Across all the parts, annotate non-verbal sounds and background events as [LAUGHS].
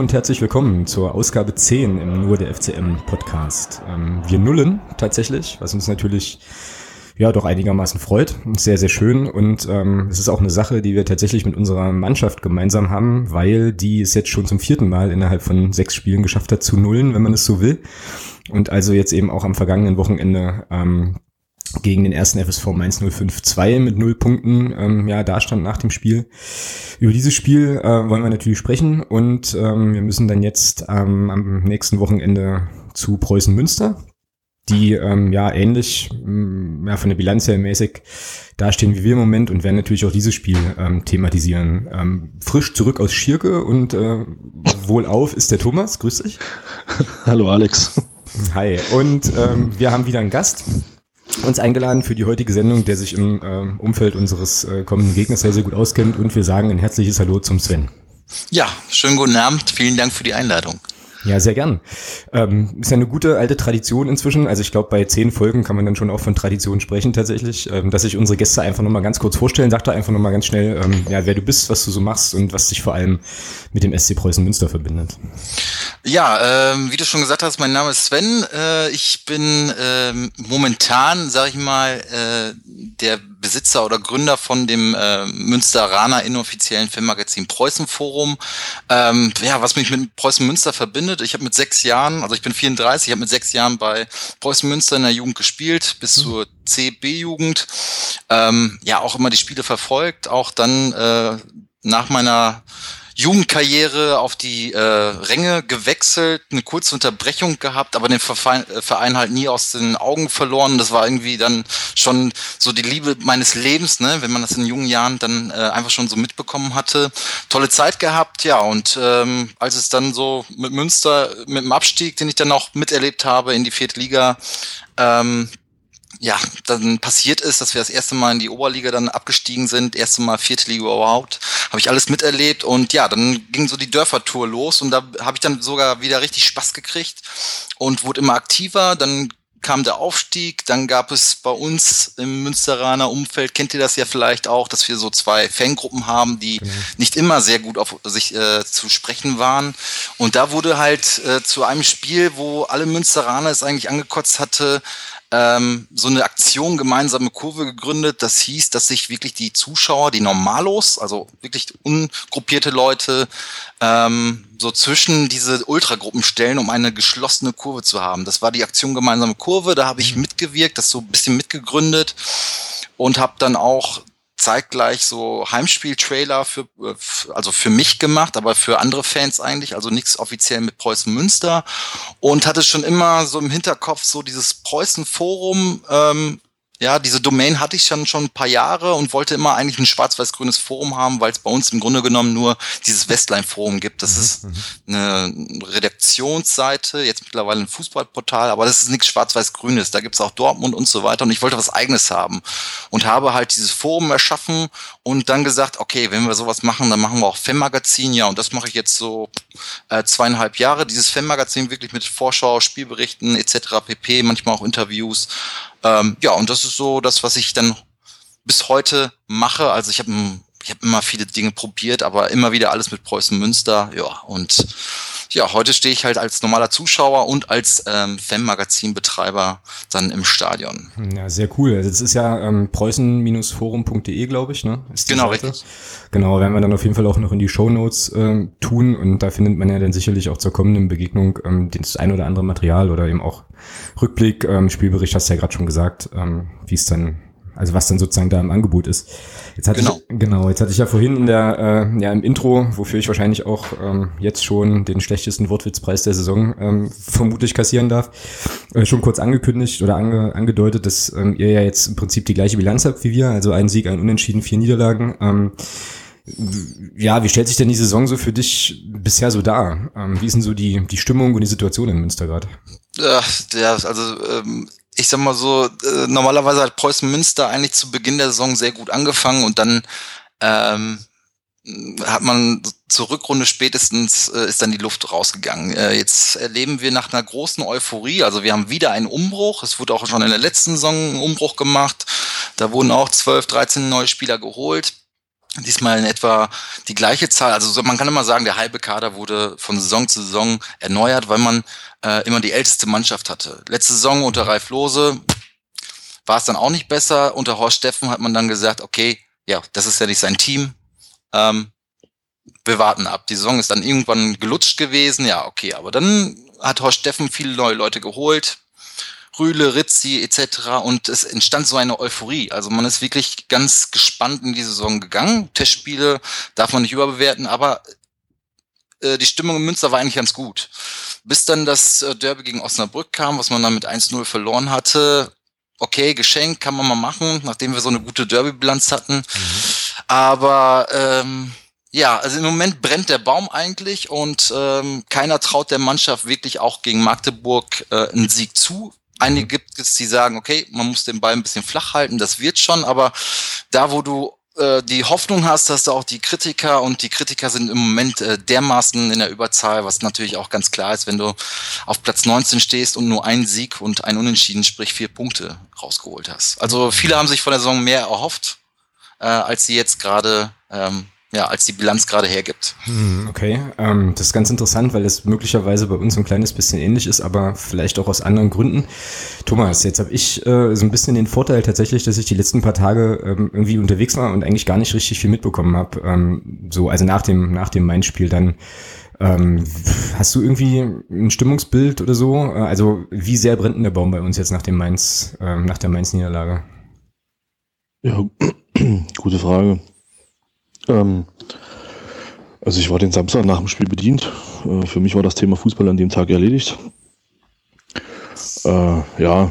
Und herzlich willkommen zur Ausgabe 10 im Nur der FCM Podcast. Ähm, wir nullen tatsächlich, was uns natürlich ja doch einigermaßen freut. Sehr, sehr schön. Und ähm, es ist auch eine Sache, die wir tatsächlich mit unserer Mannschaft gemeinsam haben, weil die es jetzt schon zum vierten Mal innerhalb von sechs Spielen geschafft hat zu nullen, wenn man es so will. Und also jetzt eben auch am vergangenen Wochenende ähm, gegen den ersten FSV Mainz 052 mit null Punkten ähm, ja da stand nach dem Spiel. Über dieses Spiel äh, wollen wir natürlich sprechen und ähm, wir müssen dann jetzt ähm, am nächsten Wochenende zu Preußen Münster, die ähm, ja ähnlich ähm, ja, von der Bilanz her mäßig dastehen wie wir im Moment und werden natürlich auch dieses Spiel ähm, thematisieren. Ähm, frisch zurück aus Schirke und äh, wohlauf ist der Thomas. Grüß dich. [LAUGHS] Hallo Alex. Hi. Und ähm, wir haben wieder einen Gast uns eingeladen für die heutige Sendung, der sich im äh, Umfeld unseres äh, kommenden Gegners sehr, sehr gut auskennt. Und wir sagen ein herzliches Hallo zum Sven. Ja, schönen guten Abend. Vielen Dank für die Einladung. Ja, sehr gern. Ähm, ist ja eine gute alte Tradition inzwischen. Also ich glaube, bei zehn Folgen kann man dann schon auch von Tradition sprechen tatsächlich, ähm, dass sich unsere Gäste einfach nochmal ganz kurz vorstellen. Sag da einfach nochmal ganz schnell, ähm, ja, wer du bist, was du so machst und was dich vor allem mit dem SC Preußen Münster verbindet. Ja, ähm, wie du schon gesagt hast, mein Name ist Sven. Äh, ich bin ähm, momentan, sage ich mal, äh, der Besitzer oder Gründer von dem äh, Münsteraner inoffiziellen Filmmagazin Preußen Forum. Ähm, ja, was mich mit Preußen Münster verbindet, ich habe mit sechs Jahren, also ich bin 34, ich habe mit sechs Jahren bei Preußen Münster in der Jugend gespielt, bis mhm. zur CB-Jugend. Ähm, ja, auch immer die Spiele verfolgt, auch dann äh, nach meiner Jugendkarriere auf die äh, Ränge gewechselt, eine kurze Unterbrechung gehabt, aber den Verein, äh, Verein halt nie aus den Augen verloren. Das war irgendwie dann schon so die Liebe meines Lebens, ne, wenn man das in jungen Jahren dann äh, einfach schon so mitbekommen hatte. Tolle Zeit gehabt, ja, und ähm, als es dann so mit Münster, mit dem Abstieg, den ich dann auch miterlebt habe in die vierte Liga, ähm, ja, dann passiert ist, dass wir das erste Mal in die Oberliga dann abgestiegen sind, erste Mal vierte Liga überhaupt, habe ich alles miterlebt und ja, dann ging so die Dörfertour los und da habe ich dann sogar wieder richtig Spaß gekriegt und wurde immer aktiver, dann kam der Aufstieg, dann gab es bei uns im Münsteraner Umfeld, kennt ihr das ja vielleicht auch, dass wir so zwei Fangruppen haben, die genau. nicht immer sehr gut auf sich äh, zu sprechen waren. Und da wurde halt äh, zu einem Spiel, wo alle Münsteraner es eigentlich angekotzt hatte, ähm, so eine Aktion gemeinsame Kurve gegründet. Das hieß, dass sich wirklich die Zuschauer, die Normalos, also wirklich ungruppierte Leute, ähm, so zwischen diese Ultragruppen stellen, um eine geschlossene Kurve zu haben. Das war die Aktion gemeinsame Kurve. Da habe ich mhm. mitgewirkt, das so ein bisschen mitgegründet und habe dann auch zeitgleich so Heimspiel-Trailer für, äh, also für mich gemacht, aber für andere Fans eigentlich, also nichts offiziell mit Preußen Münster. Und hatte schon immer so im Hinterkopf so dieses Preußen-Forum ähm, ja, diese Domain hatte ich schon schon ein paar Jahre und wollte immer eigentlich ein schwarz-weiß-grünes Forum haben, weil es bei uns im Grunde genommen nur dieses Westline-Forum gibt. Das mhm. ist mhm. eine Redaktionsseite, jetzt mittlerweile ein Fußballportal, aber das ist nichts schwarz-weiß-grünes. Da gibt's auch Dortmund und so weiter und ich wollte was eigenes haben und habe halt dieses Forum erschaffen und dann gesagt, okay, wenn wir sowas machen, dann machen wir auch Fem-Magazin, ja, und das mache ich jetzt so äh, zweieinhalb Jahre. Dieses Fem-Magazin wirklich mit Vorschau, Spielberichten etc. pp, manchmal auch Interviews ähm, ja, und das ist so das, was ich dann bis heute mache. Also ich habe ich hab immer viele Dinge probiert, aber immer wieder alles mit Preußen Münster. Ja, und ja, heute stehe ich halt als normaler Zuschauer und als ähm, Fan-Magazin-Betreiber dann im Stadion. Ja, sehr cool. Also das ist ja ähm, preußen-forum.de, glaube ich, ne? genau, Seite. richtig. Genau, werden wir dann auf jeden Fall auch noch in die Show Notes ähm, tun und da findet man ja dann sicherlich auch zur kommenden Begegnung ähm, das ein oder andere Material oder eben auch Rückblick, ähm, Spielbericht, hast du ja gerade schon gesagt, ähm, wie es dann also was dann sozusagen da im Angebot ist. Jetzt hatte genau. ich, genau, jetzt hatte ich ja vorhin in der, äh, ja im Intro, wofür ich wahrscheinlich auch ähm, jetzt schon den schlechtesten Wortwitzpreis der Saison ähm, vermutlich kassieren darf, äh, schon kurz angekündigt oder ange, angedeutet, dass ähm, ihr ja jetzt im Prinzip die gleiche Bilanz habt wie wir, also ein Sieg, ein Unentschieden, vier Niederlagen. Ähm, ja, wie stellt sich denn die Saison so für dich bisher so dar? Ähm, wie ist denn so die, die Stimmung und die Situation in Münster gerade? Ja, also ähm, ich sag mal so, äh, normalerweise hat Preußen Münster eigentlich zu Beginn der Saison sehr gut angefangen und dann ähm, hat man zur Rückrunde spätestens äh, ist dann die Luft rausgegangen. Äh, jetzt erleben wir nach einer großen Euphorie, also wir haben wieder einen Umbruch. Es wurde auch schon in der letzten Saison ein Umbruch gemacht. Da wurden auch 12, 13 neue Spieler geholt. Diesmal in etwa die gleiche Zahl. Also man kann immer sagen, der halbe Kader wurde von Saison zu Saison erneuert, weil man äh, immer die älteste Mannschaft hatte. Letzte Saison unter Ralf Lose war es dann auch nicht besser. Unter Horst Steffen hat man dann gesagt, okay, ja, das ist ja nicht sein Team. Ähm, wir warten ab. Die Saison ist dann irgendwann gelutscht gewesen, ja, okay, aber dann hat Horst Steffen viele neue Leute geholt, Rühle, Rizzi etc. Und es entstand so eine Euphorie. Also man ist wirklich ganz gespannt in die Saison gegangen. Testspiele darf man nicht überbewerten, aber äh, die Stimmung in Münster war eigentlich ganz gut. Bis dann das äh, Derby gegen Osnabrück kam, was man dann mit 1-0 verloren hatte. Okay, Geschenk kann man mal machen, nachdem wir so eine gute Derby-Bilanz hatten. Mhm. Aber ähm, ja, also im Moment brennt der Baum eigentlich und ähm, keiner traut der Mannschaft wirklich auch gegen Magdeburg äh, einen Sieg zu. Einige mhm. gibt es, die sagen, okay, man muss den Ball ein bisschen flach halten, das wird schon, aber da, wo du äh, die Hoffnung hast, dass du auch die Kritiker und die Kritiker sind im Moment äh, dermaßen in der Überzahl, was natürlich auch ganz klar ist, wenn du auf Platz 19 stehst und nur einen Sieg und ein Unentschieden, sprich vier Punkte rausgeholt hast. Also viele haben sich von der Saison mehr erhofft, äh, als sie jetzt gerade ähm, ja, als die Bilanz gerade hergibt. Hm, okay, ähm, das ist ganz interessant, weil es möglicherweise bei uns ein kleines bisschen ähnlich ist, aber vielleicht auch aus anderen Gründen. Thomas, jetzt habe ich äh, so ein bisschen den Vorteil tatsächlich, dass ich die letzten paar Tage ähm, irgendwie unterwegs war und eigentlich gar nicht richtig viel mitbekommen habe. Ähm, so, also nach dem nach dem Main-Spiel dann. Ähm, hast du irgendwie ein Stimmungsbild oder so? Äh, also wie sehr brennt denn der Baum bei uns jetzt nach dem Mainz, ähm, nach der Mainz-Niederlage? Ja, [CLEARS THROAT] gute Frage. Ähm, also ich war den Samstag nach dem Spiel bedient. Äh, für mich war das Thema Fußball an dem Tag erledigt. Äh, ja,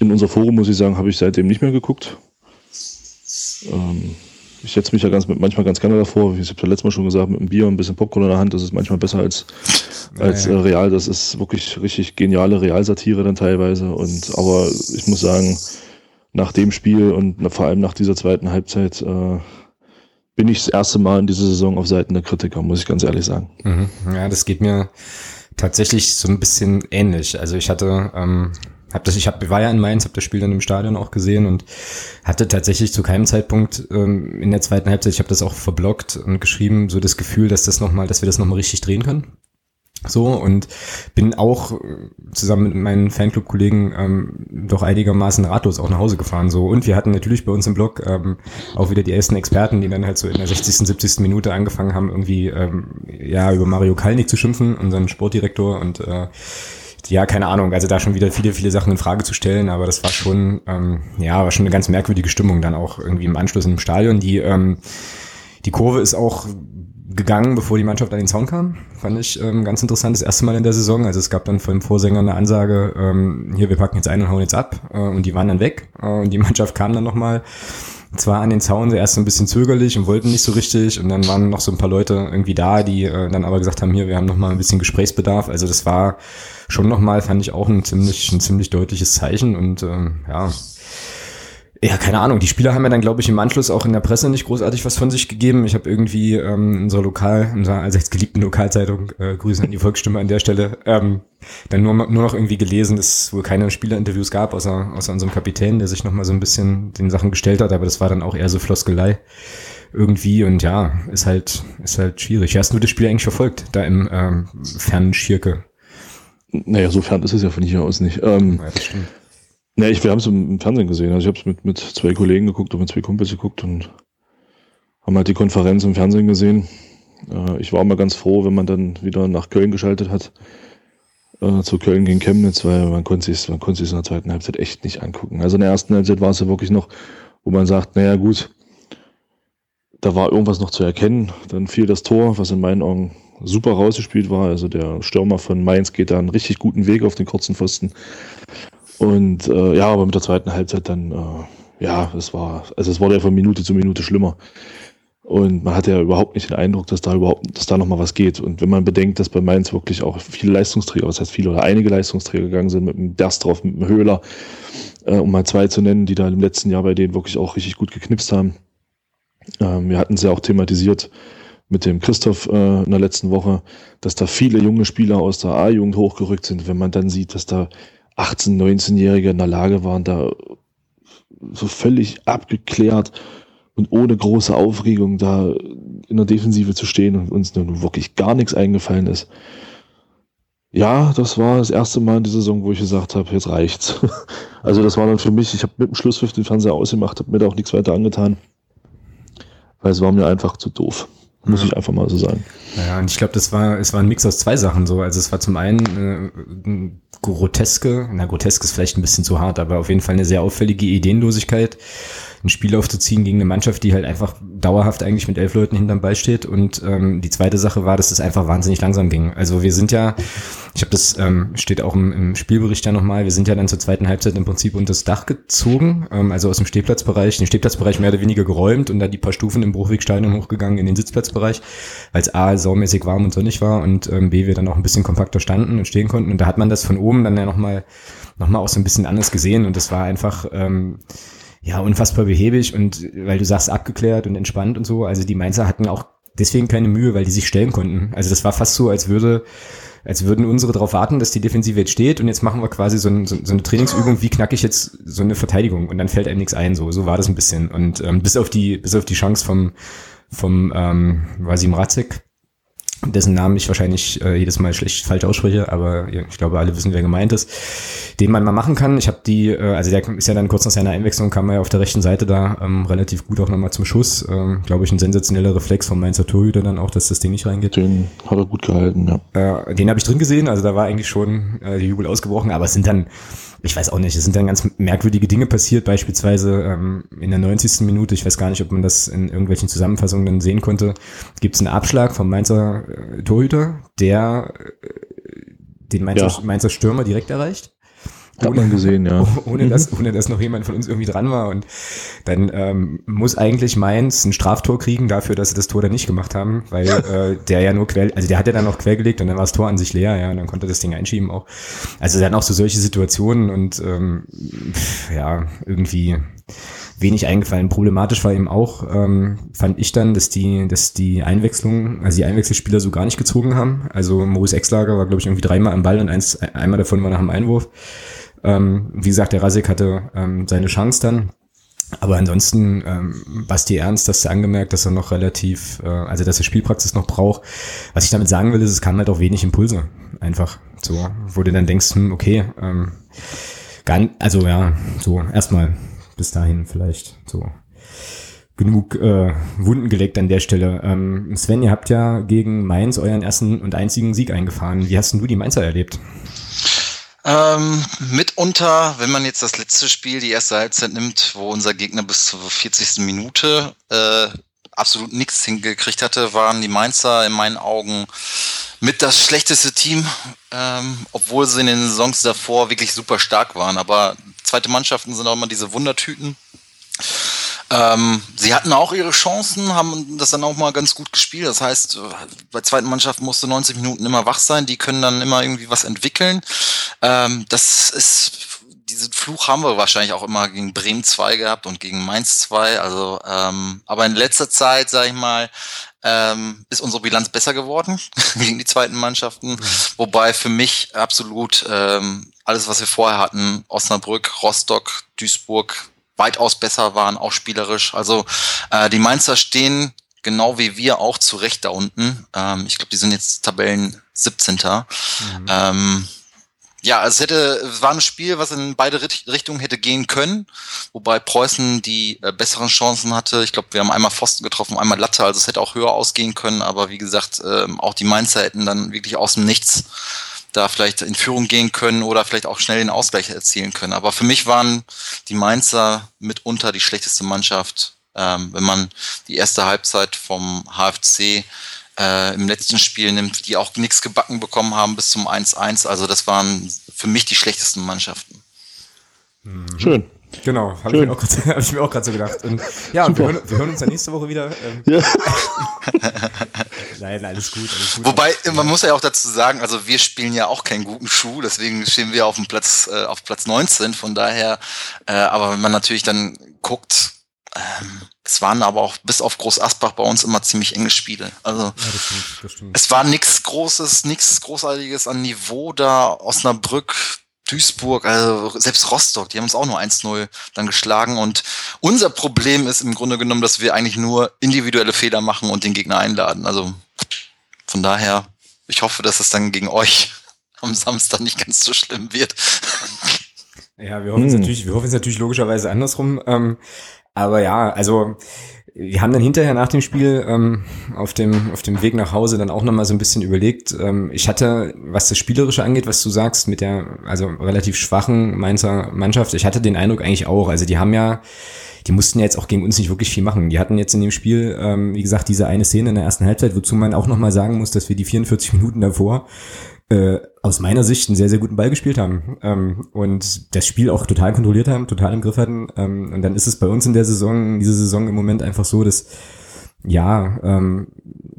in unser Forum muss ich sagen, habe ich seitdem nicht mehr geguckt. Ähm, ich setze mich ja ganz, manchmal ganz gerne davor. Ich habe ja letztes Mal schon gesagt, mit einem Bier und ein bisschen Popcorn in der Hand, das ist manchmal besser als, als äh, real. Das ist wirklich richtig geniale Realsatire dann teilweise. Und aber ich muss sagen, nach dem Spiel und vor allem nach dieser zweiten Halbzeit äh, bin ich das erste Mal in dieser Saison auf Seiten der Kritiker, muss ich ganz ehrlich sagen. Mhm. Ja, das geht mir tatsächlich so ein bisschen ähnlich. Also ich hatte, ähm, hab das, ich hab, war ja in Mainz, habe das Spiel dann im Stadion auch gesehen und hatte tatsächlich zu keinem Zeitpunkt ähm, in der zweiten Halbzeit, ich habe das auch verblockt und geschrieben, so das Gefühl, dass das noch mal, dass wir das noch mal richtig drehen können. So und bin auch äh, zusammen mit meinen Fanclub-Kollegen ähm, doch einigermaßen ratlos auch nach Hause gefahren. So und wir hatten natürlich bei uns im Blog ähm, auch wieder die ersten Experten, die dann halt so in der 60., 70. Minute angefangen haben, irgendwie ähm, ja über Mario Kalnick zu schimpfen, unseren Sportdirektor und äh, ja, keine Ahnung, also da schon wieder viele, viele Sachen in Frage zu stellen, aber das war schon, ähm, ja, war schon eine ganz merkwürdige Stimmung dann auch irgendwie im Anschluss im Stadion. Die, ähm, die Kurve ist auch gegangen, bevor die Mannschaft an den Zaun kam. Fand ich ähm, ganz interessant, das erste Mal in der Saison. Also es gab dann von dem Vorsänger eine Ansage, ähm, hier, wir packen jetzt ein und hauen jetzt ab. Äh, und die waren dann weg. Äh, und die [LAUGHS] Mannschaft kam dann nochmal zwar an den Zaun, erst ein bisschen zögerlich und wollten nicht so richtig. Und dann waren noch so ein paar Leute irgendwie da, die äh, dann aber gesagt haben, hier, wir haben nochmal ein bisschen Gesprächsbedarf. Also das war schon nochmal, fand ich auch ein ziemlich, ein ziemlich deutliches Zeichen. Und ähm, ja, ja, keine Ahnung. Die Spieler haben ja dann, glaube ich, im Anschluss auch in der Presse nicht großartig was von sich gegeben. Ich habe irgendwie ähm, in unserer Lokal, in unserer allseits geliebten Lokalzeitung, äh, Grüße an die Volksstimme an der Stelle, ähm, dann nur, nur noch irgendwie gelesen, dass es wohl keine Spielerinterviews gab, außer, außer unserem Kapitän, der sich nochmal so ein bisschen den Sachen gestellt hat, aber das war dann auch eher so Floskelei irgendwie und ja, ist halt, ist halt schwierig. Hast du das Spiel eigentlich verfolgt, da im ähm, fernen Schirke? Naja, so fern ist es ja von hier aus nicht. Ähm, ja, das stimmt. Ne, ich, wir haben es im Fernsehen gesehen. Also ich habe es mit, mit zwei Kollegen geguckt und mit zwei Kumpels geguckt und haben halt die Konferenz im Fernsehen gesehen. Äh, ich war immer ganz froh, wenn man dann wieder nach Köln geschaltet hat. Äh, zu Köln gegen Chemnitz, weil man konnte sich man konnte sich in der zweiten Halbzeit echt nicht angucken. Also in der ersten Halbzeit war es ja wirklich noch, wo man sagt, naja gut, da war irgendwas noch zu erkennen. Dann fiel das Tor, was in meinen Augen super rausgespielt war. Also der Stürmer von Mainz geht da einen richtig guten Weg auf den kurzen Pfosten. Und äh, ja, aber mit der zweiten Halbzeit dann, äh, ja, es war, also es wurde ja von Minute zu Minute schlimmer. Und man hatte ja überhaupt nicht den Eindruck, dass da überhaupt, dass da nochmal was geht. Und wenn man bedenkt, dass bei Mainz wirklich auch viele Leistungsträger, was heißt viele oder einige Leistungsträger gegangen sind, mit dem Derstropf, mit dem Höhler, äh, um mal zwei zu nennen, die da im letzten Jahr bei denen wirklich auch richtig gut geknipst haben. Ähm, wir hatten es ja auch thematisiert mit dem Christoph äh, in der letzten Woche, dass da viele junge Spieler aus der A-Jugend hochgerückt sind. Wenn man dann sieht, dass da 18-, 19-Jährige in der Lage waren, da so völlig abgeklärt und ohne große Aufregung da in der Defensive zu stehen und uns nun wirklich gar nichts eingefallen ist. Ja, das war das erste Mal in dieser Saison, wo ich gesagt habe, jetzt reicht's. [LAUGHS] Also das war dann für mich, ich habe mit dem Schlusspfiff den Fernseher ausgemacht, habe mir da auch nichts weiter angetan, weil es war mir einfach zu doof. Muss ich einfach mal so sagen. Ja, und ich glaube, das war, es war ein Mix aus zwei Sachen so. Also es war zum einen äh, groteske, na grotesk ist vielleicht ein bisschen zu hart, aber auf jeden Fall eine sehr auffällige Ideenlosigkeit ein Spiel aufzuziehen gegen eine Mannschaft, die halt einfach dauerhaft eigentlich mit elf Leuten hinterm Ball steht. Und ähm, die zweite Sache war, dass es einfach wahnsinnig langsam ging. Also wir sind ja, ich habe das, ähm, steht auch im, im Spielbericht ja nochmal, wir sind ja dann zur zweiten Halbzeit im Prinzip unter das Dach gezogen, ähm, also aus dem Stehplatzbereich, den Stehplatzbereich mehr oder weniger geräumt und dann die paar Stufen im Bruchwegstadion hochgegangen in den Sitzplatzbereich, weil es A, saumäßig warm und sonnig war und ähm, B, wir dann auch ein bisschen kompakter standen und stehen konnten. Und da hat man das von oben dann ja nochmal noch mal auch so ein bisschen anders gesehen und das war einfach... Ähm, ja, unfassbar behäbig und weil du sagst, abgeklärt und entspannt und so. Also die Mainzer hatten auch deswegen keine Mühe, weil die sich stellen konnten. Also das war fast so, als würde, als würden unsere darauf warten, dass die Defensive jetzt steht und jetzt machen wir quasi so, ein, so, so eine Trainingsübung, wie knacke ich jetzt so eine Verteidigung und dann fällt einem nichts ein. So, so war das ein bisschen. Und ähm, bis auf die, bis auf die Chance vom, vom ähm, Wasim Ratzek, dessen Namen ich wahrscheinlich äh, jedes Mal schlecht falsch ausspreche, aber ich glaube, alle wissen, wer gemeint ist, den man mal machen kann. Ich habe die, äh, also der ist ja dann kurz nach seiner Einwechslung, kam er ja auf der rechten Seite da ähm, relativ gut auch nochmal zum Schuss. Ähm, glaube ich, ein sensationeller Reflex vom Mainzer Torhüter dann auch, dass das Ding nicht reingeht. Den hat er gut gehalten, ja. Äh, den habe ich drin gesehen, also da war eigentlich schon äh, die Jubel ausgebrochen, aber es sind dann ich weiß auch nicht, es sind dann ganz merkwürdige Dinge passiert, beispielsweise ähm, in der 90. Minute, ich weiß gar nicht, ob man das in irgendwelchen Zusammenfassungen dann sehen konnte, gibt es einen Abschlag vom Mainzer äh, Torhüter, der äh, den Mainzer, ja. Mainzer Stürmer direkt erreicht. Hat man gesehen, ja. [LAUGHS] Ohne dass, ohne dass noch jemand von uns irgendwie dran war. Und dann ähm, muss eigentlich Mainz ein Straftor kriegen dafür, dass sie das Tor dann nicht gemacht haben, weil [LAUGHS] äh, der ja nur quer, also der hat ja dann noch quer gelegt und dann war das Tor an sich leer, ja, und dann konnte das Ding einschieben auch. Also dann auch so solche Situationen und ähm, ja, irgendwie wenig eingefallen. Problematisch war eben auch, ähm, fand ich dann, dass die, dass die Einwechslung, also die Einwechselspieler so gar nicht gezogen haben. Also Maurice Exlager war, glaube ich, irgendwie dreimal am Ball und eins, einmal davon war nach dem Einwurf. Ähm, wie gesagt, der Rasek hatte ähm, seine Chance dann. Aber ansonsten, ähm, Basti Ernst, hast du angemerkt, dass er noch relativ, äh, also dass er Spielpraxis noch braucht. Was ich damit sagen will, ist, es kam halt auch wenig Impulse. Einfach so, wo du dann denkst, hm, okay, ähm, gar, also ja, so erstmal bis dahin vielleicht so genug äh, Wunden gelegt an der Stelle. Ähm, Sven, ihr habt ja gegen Mainz euren ersten und einzigen Sieg eingefahren. Wie hast denn du die Mainzer erlebt? Ähm, mitunter, wenn man jetzt das letzte Spiel, die erste Halbzeit nimmt, wo unser Gegner bis zur 40. Minute äh, absolut nichts hingekriegt hatte, waren die Mainzer in meinen Augen mit das schlechteste Team, ähm, obwohl sie in den Saisons davor wirklich super stark waren. Aber zweite Mannschaften sind auch immer diese Wundertüten. Ähm, sie hatten auch ihre Chancen, haben das dann auch mal ganz gut gespielt. Das heißt, bei zweiten Mannschaften musste 90 Minuten immer wach sein. Die können dann immer irgendwie was entwickeln. Ähm, das ist, diesen Fluch haben wir wahrscheinlich auch immer gegen Bremen 2 gehabt und gegen Mainz 2. Also, ähm, aber in letzter Zeit, sage ich mal, ähm, ist unsere Bilanz besser geworden [LAUGHS] gegen die zweiten Mannschaften. Wobei für mich absolut ähm, alles, was wir vorher hatten, Osnabrück, Rostock, Duisburg, weitaus besser waren, auch spielerisch. Also äh, die Mainzer stehen genau wie wir auch zurecht da unten. Ähm, ich glaube, die sind jetzt Tabellen 17. Mhm. Ähm, ja, es hätte, es war ein Spiel, was in beide Richtungen hätte gehen können, wobei Preußen die äh, besseren Chancen hatte. Ich glaube, wir haben einmal Pfosten getroffen, einmal Latte, also es hätte auch höher ausgehen können, aber wie gesagt, ähm, auch die Mainzer hätten dann wirklich aus dem Nichts da vielleicht in Führung gehen können oder vielleicht auch schnell den Ausgleich erzielen können. Aber für mich waren die Mainzer mitunter die schlechteste Mannschaft, ähm, wenn man die erste Halbzeit vom HFC äh, im letzten Spiel nimmt, die auch nichts gebacken bekommen haben bis zum 1-1. Also das waren für mich die schlechtesten Mannschaften. Mhm. Schön. Genau, habe ich, [LAUGHS] hab ich, mir auch gerade so gedacht. Und ja, wir hören, wir hören, uns ja nächste Woche wieder. Ähm. Ja. [LAUGHS] Nein, alles gut, alles gut. Wobei, man muss ja auch dazu sagen, also wir spielen ja auch keinen guten Schuh, deswegen stehen wir auf dem Platz, äh, auf Platz 19, von daher, äh, aber wenn man natürlich dann guckt, ähm, es waren aber auch bis auf Groß Asbach bei uns immer ziemlich enge Spiele. Also ja, das stimmt, das stimmt. es war nichts Großes, nichts Großartiges an Niveau da. Osnabrück Duisburg, also selbst Rostock, die haben uns auch nur 1-0 dann geschlagen. Und unser Problem ist im Grunde genommen, dass wir eigentlich nur individuelle Fehler machen und den Gegner einladen. Also von daher, ich hoffe, dass es dann gegen euch [LAUGHS] am Samstag nicht ganz so schlimm wird. Ja, wir hoffen hm. es natürlich, wir hoffen es natürlich logischerweise andersrum. Ähm, aber ja, also wir haben dann hinterher nach dem Spiel ähm, auf dem auf dem Weg nach Hause dann auch noch mal so ein bisschen überlegt. Ähm, ich hatte, was das Spielerische angeht, was du sagst, mit der also relativ schwachen Mainzer Mannschaft, ich hatte den Eindruck eigentlich auch. Also die haben ja, die mussten ja jetzt auch gegen uns nicht wirklich viel machen. Die hatten jetzt in dem Spiel, ähm, wie gesagt, diese eine Szene in der ersten Halbzeit, wozu man auch noch mal sagen muss, dass wir die 44 Minuten davor äh, aus meiner Sicht einen sehr, sehr guten Ball gespielt haben ähm, und das Spiel auch total kontrolliert haben, total im Griff hatten. Ähm, und dann ist es bei uns in der Saison, diese Saison im Moment einfach so, dass ja, ähm,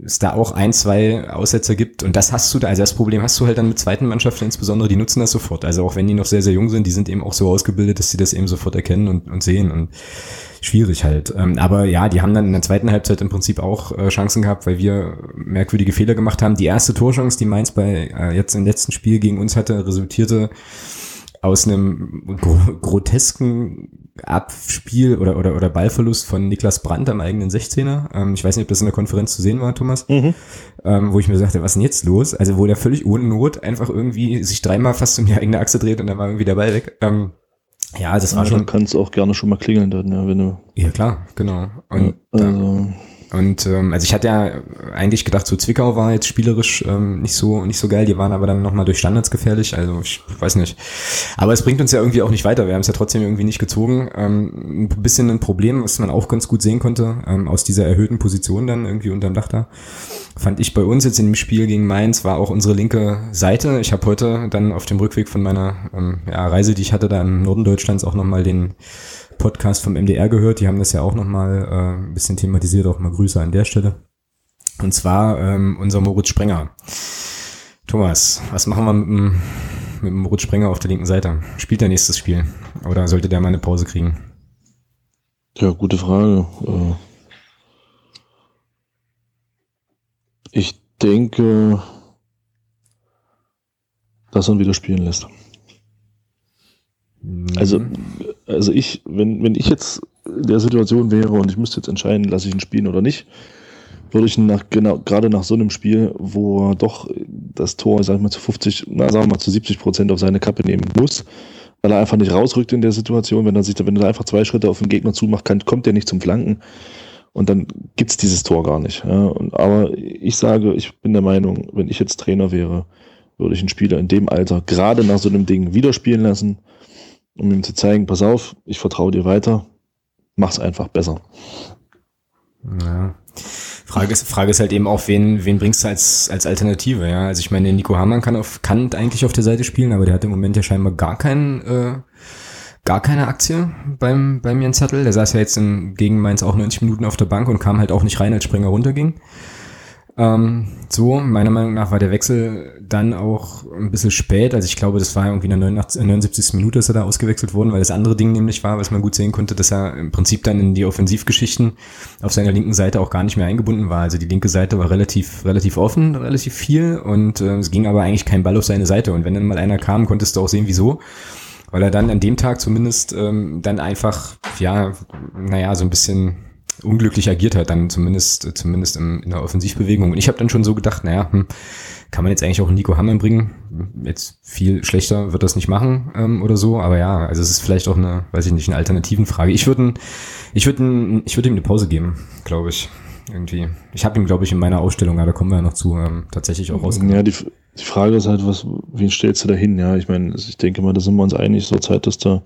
es da auch ein, zwei Aussetzer gibt. Und das hast du da, also das Problem hast du halt dann mit zweiten Mannschaften insbesondere, die nutzen das sofort. Also auch wenn die noch sehr, sehr jung sind, die sind eben auch so ausgebildet, dass sie das eben sofort erkennen und, und sehen. Und schwierig halt. Ähm, aber ja, die haben dann in der zweiten Halbzeit im Prinzip auch äh, Chancen gehabt, weil wir merkwürdige Fehler gemacht haben. Die erste Torchance, die Mainz bei äh, jetzt im letzten Spiel gegen uns hatte, resultierte aus einem grotesken Abspiel oder, oder, oder Ballverlust von Niklas Brandt am eigenen 16er. Ähm, ich weiß nicht, ob das in der Konferenz zu sehen war, Thomas. Mhm. Ähm, wo ich mir sagte, was ist denn jetzt los? Also wo der völlig ohne Not einfach irgendwie sich dreimal fast um die eigene Achse dreht und dann war irgendwie der Ball weg. Ähm, ja, das war ja, schon. Kann es auch gerne schon mal klingeln dann, ja, wenn du. Ja, klar, genau. Und, also. Und ähm, also ich hatte ja eigentlich gedacht, so Zwickau war jetzt spielerisch ähm, nicht so nicht so geil. Die waren aber dann nochmal durch Standards gefährlich. Also ich weiß nicht. Aber es bringt uns ja irgendwie auch nicht weiter. Wir haben es ja trotzdem irgendwie nicht gezogen. Ähm, ein bisschen ein Problem, was man auch ganz gut sehen konnte ähm, aus dieser erhöhten Position dann irgendwie unterm Dach da. Fand ich bei uns jetzt in dem Spiel gegen Mainz war auch unsere linke Seite. Ich habe heute dann auf dem Rückweg von meiner ähm, ja, Reise, die ich hatte da im Norden Deutschlands, auch nochmal den Podcast vom MDR gehört, die haben das ja auch nochmal äh, ein bisschen thematisiert, auch mal Grüße an der Stelle. Und zwar ähm, unser Moritz Sprenger. Thomas, was machen wir mit dem, mit dem Moritz Sprenger auf der linken Seite? Spielt der nächstes Spiel? Oder sollte der mal eine Pause kriegen? Ja, gute Frage. Äh, ich denke, dass er ihn wieder spielen lässt. Also, mhm. also ich, wenn, wenn ich jetzt in der Situation wäre und ich müsste jetzt entscheiden, lasse ich ihn spielen oder nicht, würde ich ihn nach, genau, gerade nach so einem Spiel, wo er doch das Tor, sag ich mal, zu 50, na, sagen wir mal, zu 70 Prozent auf seine Kappe nehmen muss, weil er einfach nicht rausrückt in der Situation, wenn er sich, wenn er einfach zwei Schritte auf den Gegner zumacht, kann, kommt er nicht zum Flanken. Und dann gibt's dieses Tor gar nicht. Ja. Und, aber ich sage, ich bin der Meinung, wenn ich jetzt Trainer wäre, würde ich einen Spieler in dem Alter gerade nach so einem Ding wieder spielen lassen um ihm zu zeigen, pass auf, ich vertraue dir weiter, mach's einfach besser. Ja. Frage ist, Frage ist halt eben auch, wen, wen bringst du als, als Alternative, ja? Also ich meine, Nico Hamann kann auf, kann eigentlich auf der Seite spielen, aber der hat im Moment ja scheinbar gar keinen, äh, gar keine Aktie beim, beim Jens Sattel. Der saß ja jetzt in, gegen Mainz auch 90 Minuten auf der Bank und kam halt auch nicht rein, als Springer runterging. Ähm, so, meiner Meinung nach war der Wechsel dann auch ein bisschen spät. Also ich glaube, das war irgendwie in der 89, 79. Minute, dass er da ausgewechselt worden, weil das andere Ding nämlich war, was man gut sehen konnte, dass er im Prinzip dann in die Offensivgeschichten auf seiner linken Seite auch gar nicht mehr eingebunden war. Also die linke Seite war relativ, relativ offen, relativ viel und äh, es ging aber eigentlich kein Ball auf seine Seite. Und wenn dann mal einer kam, konntest du auch sehen, wieso weil er dann an dem Tag zumindest ähm, dann einfach, ja, naja, so ein bisschen unglücklich agiert hat, dann zumindest, zumindest im, in der Offensivbewegung. Und ich habe dann schon so gedacht, naja, hm, kann man jetzt eigentlich auch Nico Hammer bringen? Jetzt viel schlechter wird das nicht machen ähm, oder so, aber ja, also es ist vielleicht auch eine, weiß ich nicht, eine alternativen Frage. Ich würde ich würde ich würde ihm eine Pause geben, glaube ich. Irgendwie. Ich habe ihm, glaube ich, in meiner Ausstellung, ja, da kommen wir ja noch zu, ähm, tatsächlich auch rausgenommen. Ja, die, die Frage ist halt, was, wen stellst du da hin? Ja, ich meine, ich denke mal, da sind wir uns einig, so Zeit, dass da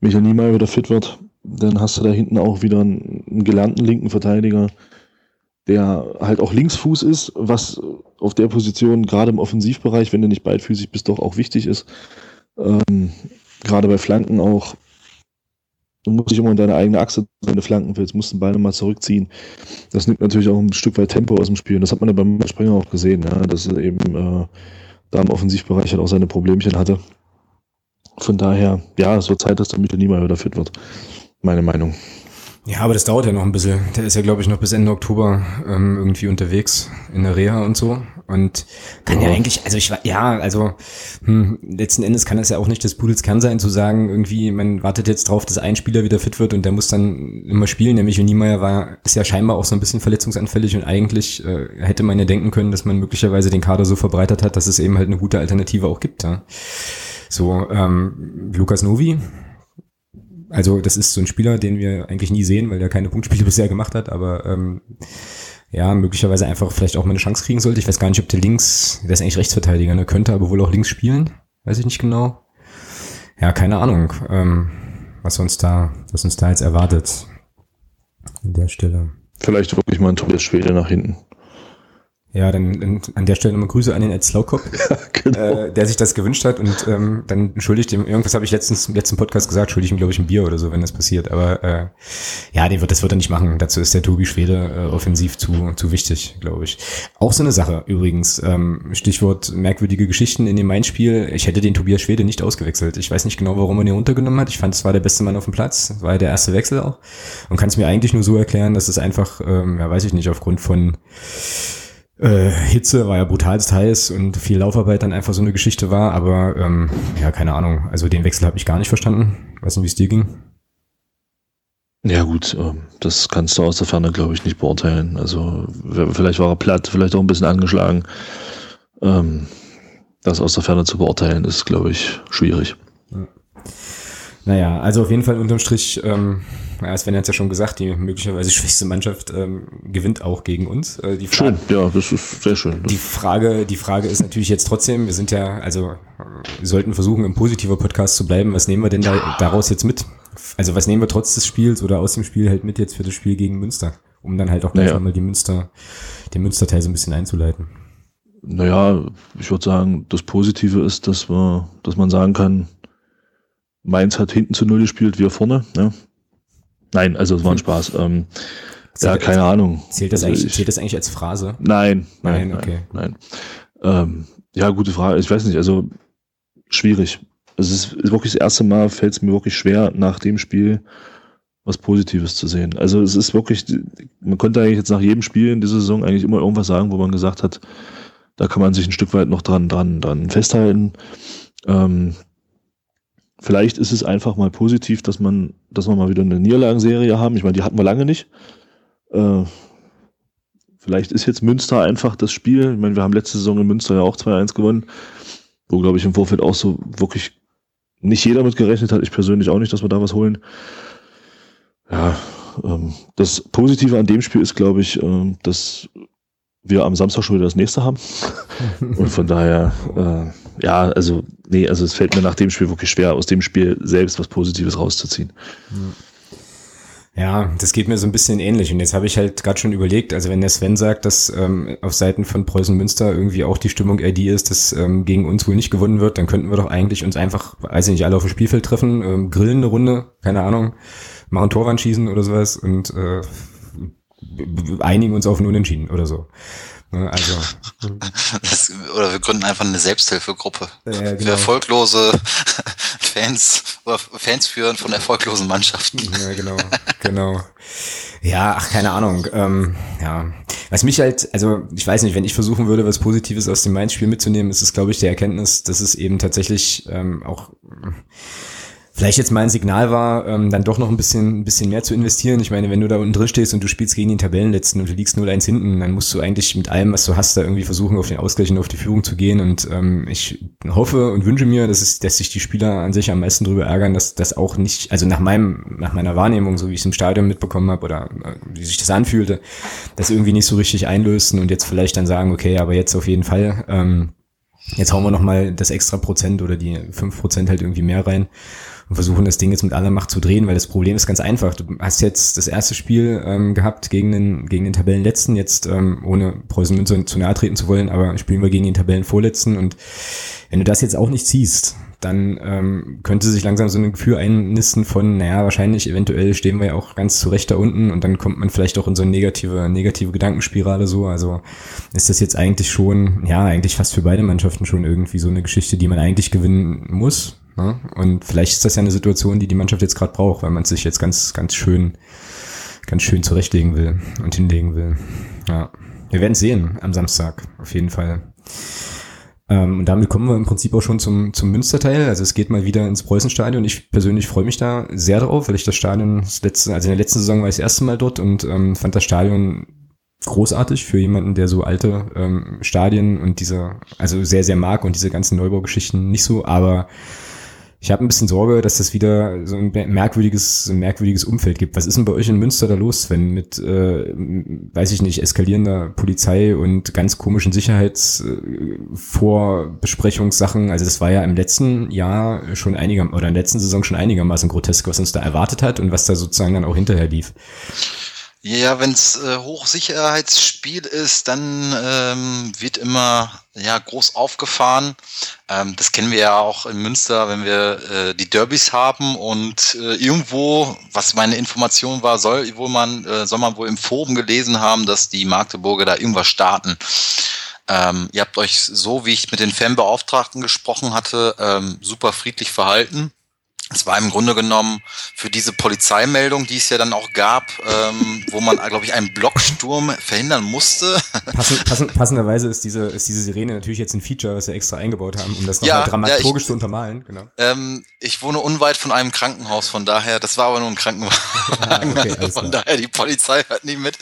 Michael Niemeyer wieder fit wird. Dann hast du da hinten auch wieder einen, einen gelernten linken Verteidiger, der halt auch Linksfuß ist, was auf der Position gerade im Offensivbereich, wenn du nicht beidfüßig bist, doch auch wichtig ist. Ähm, gerade bei Flanken auch. Du musst dich immer in deine eigene Achse, wenn du Flanken willst, musst den Ball nochmal zurückziehen. Das nimmt natürlich auch ein Stück weit Tempo aus dem Spiel. Und das hat man ja beim Springer auch gesehen, ja, dass er eben äh, da im Offensivbereich halt auch seine Problemchen hatte. Von daher, ja, es wird Zeit, dass der Mittel Niemeyer wieder fit wird. Meine Meinung. Ja, aber das dauert ja noch ein bisschen. Der ist ja, glaube ich, noch bis Ende Oktober ähm, irgendwie unterwegs in der Reha und so. Und kann ja, ja eigentlich, also ich war, ja, also hm, letzten Endes kann das ja auch nicht das Pudels Kern sein, zu sagen, irgendwie, man wartet jetzt drauf, dass ein Spieler wieder fit wird und der muss dann immer spielen. Nämlich Niemeyer war, ist ja scheinbar auch so ein bisschen verletzungsanfällig und eigentlich äh, hätte man ja denken können, dass man möglicherweise den Kader so verbreitert hat, dass es eben halt eine gute Alternative auch gibt. Ja. So, ähm, Lukas Novi, also das ist so ein Spieler, den wir eigentlich nie sehen, weil er keine Punktspiele [LAUGHS] bisher gemacht hat, aber ähm, ja, möglicherweise einfach vielleicht auch mal eine Chance kriegen sollte. Ich weiß gar nicht, ob der links, der ist eigentlich Rechtsverteidiger, ne? könnte aber wohl auch links spielen. Weiß ich nicht genau. Ja, keine Ahnung, ähm, was uns da, was uns da jetzt erwartet an der Stelle. Vielleicht wirklich mal ein Tobias Schwede nach hinten. Ja, dann an der Stelle nochmal Grüße an den Ed Slowkop, [LAUGHS] ja, genau. äh, der sich das gewünscht hat und ähm, dann schuldig dem, irgendwas habe ich letztens im letzten Podcast gesagt, schuldig ihm, glaube ich, ein Bier oder so, wenn das passiert. Aber äh, ja, den wird, das wird er nicht machen. Dazu ist der Tobi Schwede äh, offensiv zu, zu wichtig, glaube ich. Auch so eine Sache übrigens, ähm, Stichwort merkwürdige Geschichten in dem Main-Spiel. Ich hätte den Tobias Schwede nicht ausgewechselt. Ich weiß nicht genau, warum er den runtergenommen hat. Ich fand, es war der beste Mann auf dem Platz, war der erste Wechsel auch. Und kann es mir eigentlich nur so erklären, dass es einfach, ähm, ja weiß ich nicht, aufgrund von äh, Hitze war ja brutalst heiß und viel Laufarbeit dann einfach so eine Geschichte war, aber ähm, ja, keine Ahnung. Also den Wechsel habe ich gar nicht verstanden. Weiß nicht, wie es dir ging. Ja gut, ähm, das kannst du aus der Ferne, glaube ich, nicht beurteilen. Also vielleicht war er platt, vielleicht auch ein bisschen angeschlagen. Ähm, das aus der Ferne zu beurteilen, ist, glaube ich, schwierig. Ja. Naja, also auf jeden Fall unterm Strich ähm, ja, Sven hat es ja schon gesagt, die möglicherweise [LAUGHS] schwächste Mannschaft ähm, gewinnt auch gegen uns. Äh, die schön, ja, das ist sehr schön. Die Frage, die Frage ist natürlich jetzt trotzdem, wir sind ja, also wir sollten versuchen, im positiver Podcast zu bleiben. Was nehmen wir denn da, daraus jetzt mit? Also was nehmen wir trotz des Spiels oder aus dem Spiel halt mit jetzt für das Spiel gegen Münster? Um dann halt auch gleich naja. mal die Münster, den Münsterteil so ein bisschen einzuleiten. Naja, ich würde sagen, das Positive ist, dass wir, dass man sagen kann, Mainz hat hinten zu Null gespielt, wir vorne. Ja. Nein, also es war ein [LAUGHS] Spaß. Ähm, ja, keine Ahnung. Zählt das, also eigentlich, ich, zählt das eigentlich als Phrase? Nein, nein, nein. Okay. nein. Ähm, ja, gute Frage. Ich weiß nicht, also schwierig. Es ist, ist wirklich das erste Mal, fällt es mir wirklich schwer, nach dem Spiel was Positives zu sehen. Also es ist wirklich, man konnte eigentlich jetzt nach jedem Spiel in dieser Saison eigentlich immer irgendwas sagen, wo man gesagt hat, da kann man sich ein Stück weit noch dran, dran, dran festhalten. Ähm, Vielleicht ist es einfach mal positiv, dass man, dass wir mal wieder eine Niederlagenserie haben. Ich meine, die hatten wir lange nicht. Äh, vielleicht ist jetzt Münster einfach das Spiel. Ich meine, wir haben letzte Saison in Münster ja auch 2-1 gewonnen, wo, glaube ich, im Vorfeld auch so wirklich nicht jeder mit gerechnet hat. Ich persönlich auch nicht, dass wir da was holen. Ja, ähm, das Positive an dem Spiel ist, glaube ich, ähm, dass wir am Samstag schon wieder das nächste haben. [LAUGHS] Und von daher, äh, ja, also, nee, also es fällt mir nach dem Spiel wirklich schwer, aus dem Spiel selbst was Positives rauszuziehen. Ja, das geht mir so ein bisschen ähnlich. Und jetzt habe ich halt gerade schon überlegt, also wenn der Sven sagt, dass ähm, auf Seiten von Preußen Münster irgendwie auch die Stimmung die ist, dass ähm, gegen uns wohl nicht gewonnen wird, dann könnten wir doch eigentlich uns einfach, weiß ich nicht, alle auf dem Spielfeld treffen, ähm, grillen eine Runde, keine Ahnung, machen Torwand schießen oder sowas und äh, einigen uns auf ein Unentschieden oder so. Ne, also. Das, oder wir gründen einfach eine Selbsthilfegruppe. Ja, genau. Für erfolglose [LAUGHS] Fans oder Fans führen von erfolglosen Mannschaften. Ja, genau, genau. Ja, ach, keine Ahnung. Ähm, ja. Was mich halt, also ich weiß nicht, wenn ich versuchen würde, was Positives aus dem Mainz-Spiel mitzunehmen, ist es, glaube ich, der Erkenntnis, dass es eben tatsächlich ähm, auch vielleicht jetzt mal ein Signal war, ähm, dann doch noch ein bisschen, ein bisschen mehr zu investieren. Ich meine, wenn du da unten drin stehst und du spielst gegen den Tabellenletzten und du liegst 0-1 hinten, dann musst du eigentlich mit allem, was du hast, da irgendwie versuchen, auf den Ausgleich und auf die Führung zu gehen. Und ähm, ich hoffe und wünsche mir, dass, es, dass sich die Spieler an sich am meisten darüber ärgern, dass das auch nicht, also nach meinem, nach meiner Wahrnehmung, so wie ich es im Stadion mitbekommen habe oder äh, wie sich das anfühlte, das irgendwie nicht so richtig einlösen und jetzt vielleicht dann sagen, okay, aber jetzt auf jeden Fall. Ähm, Jetzt hauen wir nochmal das extra Prozent oder die fünf Prozent halt irgendwie mehr rein und versuchen das Ding jetzt mit aller Macht zu drehen, weil das Problem ist ganz einfach. Du hast jetzt das erste Spiel ähm, gehabt gegen den, gegen den Tabellenletzten, jetzt ähm, ohne Preußen Münster zu nahe treten zu wollen, aber spielen wir gegen den Tabellenvorletzten und wenn du das jetzt auch nicht ziehst, dann ähm, könnte sich langsam so ein Gefühl einnisten von, naja, wahrscheinlich, eventuell stehen wir ja auch ganz zurecht da unten und dann kommt man vielleicht auch in so eine negative, negative Gedankenspirale so. Also ist das jetzt eigentlich schon, ja, eigentlich fast für beide Mannschaften schon irgendwie so eine Geschichte, die man eigentlich gewinnen muss. Ne? Und vielleicht ist das ja eine Situation, die die Mannschaft jetzt gerade braucht, weil man sich jetzt ganz, ganz schön ganz schön zurechtlegen will und hinlegen will. Ja. Wir werden sehen am Samstag, auf jeden Fall. Ähm, und damit kommen wir im Prinzip auch schon zum, zum Münsterteil. Also es geht mal wieder ins Preußenstadion. Ich persönlich freue mich da sehr drauf, weil ich das Stadion das letzte, also in der letzten Saison war ich das erste Mal dort und ähm, fand das Stadion großartig für jemanden, der so alte ähm, Stadien und diese, also sehr, sehr mag und diese ganzen Neubaugeschichten nicht so, aber ich habe ein bisschen Sorge, dass das wieder so ein merkwürdiges, ein merkwürdiges Umfeld gibt. Was ist denn bei euch in Münster da los, wenn mit, äh, weiß ich nicht, eskalierender Polizei und ganz komischen Sicherheitsvorbesprechungssachen? Also das war ja im letzten Jahr schon einiger oder in der letzten Saison schon einigermaßen grotesk, was uns da erwartet hat und was da sozusagen dann auch hinterher lief. Ja, wenn es äh, Hochsicherheitsspiel ist, dann ähm, wird immer ja groß aufgefahren. Ähm, das kennen wir ja auch in Münster, wenn wir äh, die Derbys haben und äh, irgendwo, was meine Information war, soll wohl man äh, soll man wohl im Forum gelesen haben, dass die Magdeburger da irgendwas starten. Ähm, ihr habt euch so, wie ich mit den Fanbeauftragten gesprochen hatte, ähm, super friedlich verhalten. Es war im Grunde genommen für diese Polizeimeldung, die es ja dann auch gab, ähm, wo man, glaube ich, einen Blocksturm verhindern musste. Passend, passend, passenderweise ist diese, ist diese Sirene natürlich jetzt ein Feature, was wir extra eingebaut haben, um das nochmal ja, dramaturgisch ja, zu untermalen. Genau. Ähm, ich wohne unweit von einem Krankenhaus, von daher, das war aber nur ein Krankenwagen. Ah, okay, von daher, die Polizei hört nie mit.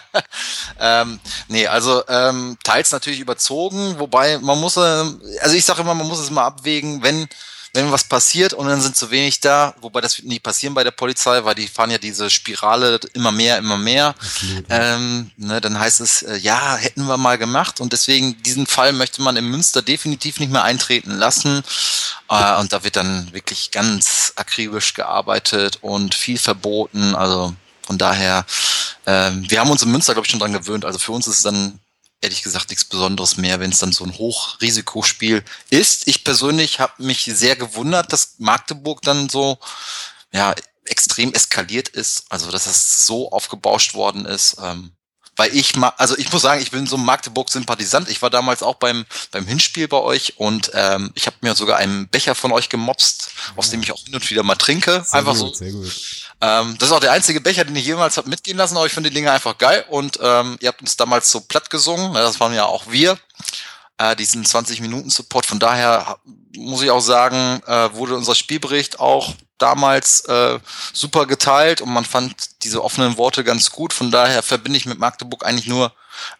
[LAUGHS] ähm, nee, also ähm, teils natürlich überzogen, wobei man muss, äh, also ich sage immer, man muss es mal abwägen, wenn wenn was passiert und dann sind zu wenig da, wobei das wird nie passieren bei der Polizei, weil die fahren ja diese Spirale immer mehr, immer mehr. Ähm, ne, dann heißt es, äh, ja, hätten wir mal gemacht und deswegen diesen Fall möchte man im Münster definitiv nicht mehr eintreten lassen. Äh, und da wird dann wirklich ganz akribisch gearbeitet und viel verboten. Also von daher, äh, wir haben uns in Münster, glaube ich, schon dran gewöhnt. Also für uns ist es dann ehrlich gesagt nichts Besonderes mehr, wenn es dann so ein Hochrisikospiel ist. Ich persönlich habe mich sehr gewundert, dass Magdeburg dann so ja extrem eskaliert ist, also dass es so aufgebauscht worden ist. Ähm, weil ich mal, also ich muss sagen, ich bin so ein Magdeburg-Sympathisant. Ich war damals auch beim beim Hinspiel bei euch und ähm, ich habe mir sogar einen Becher von euch gemopst, aus dem ich auch hin und wieder mal trinke. Sehr einfach gut, so. Sehr gut. Ähm, das ist auch der einzige Becher, den ich jemals habe mitgehen lassen, aber ich finde die Dinge einfach geil und ähm, ihr habt uns damals so platt gesungen. Das waren ja auch wir äh, diesen 20 Minuten Support. Von daher muss ich auch sagen, äh, wurde unser Spielbericht auch damals äh, super geteilt und man fand diese offenen Worte ganz gut. Von daher verbinde ich mit Magdeburg eigentlich nur,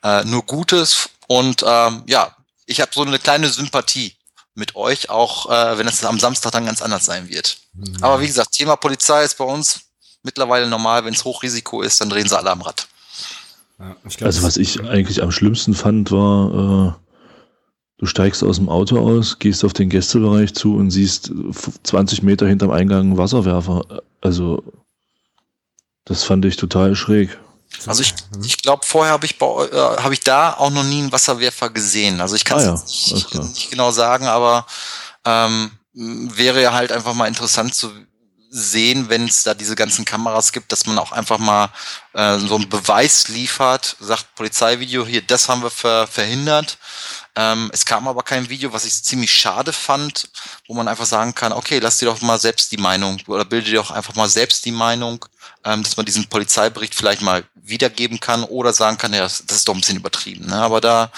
äh, nur Gutes. Und ähm, ja, ich habe so eine kleine Sympathie mit euch, auch äh, wenn es am Samstag dann ganz anders sein wird. Mhm. Aber wie gesagt, Thema Polizei ist bei uns mittlerweile normal. Wenn es Hochrisiko ist, dann drehen sie alle am Rad. Ja, glaub, also was ich eigentlich am schlimmsten fand, war, äh, Du steigst aus dem Auto aus, gehst auf den Gästebereich zu und siehst 20 Meter hinterm Eingang einen Wasserwerfer. Also, das fand ich total schräg. Also ich, ich glaube, vorher habe ich, bei, äh, hab ich da auch noch nie einen Wasserwerfer gesehen. Also ich kann es ah ja, nicht, nicht, genau sagen, aber ähm, wäre ja halt einfach mal interessant zu sehen, wenn es da diese ganzen Kameras gibt, dass man auch einfach mal äh, so einen Beweis liefert, sagt Polizeivideo hier, das haben wir ver verhindert. Ähm, es kam aber kein Video, was ich ziemlich schade fand, wo man einfach sagen kann, okay, lass dir doch mal selbst die Meinung oder bilde dir doch einfach mal selbst die Meinung, ähm, dass man diesen Polizeibericht vielleicht mal wiedergeben kann oder sagen kann, ja, das, ist doch ein bisschen übertrieben. Ne? Aber da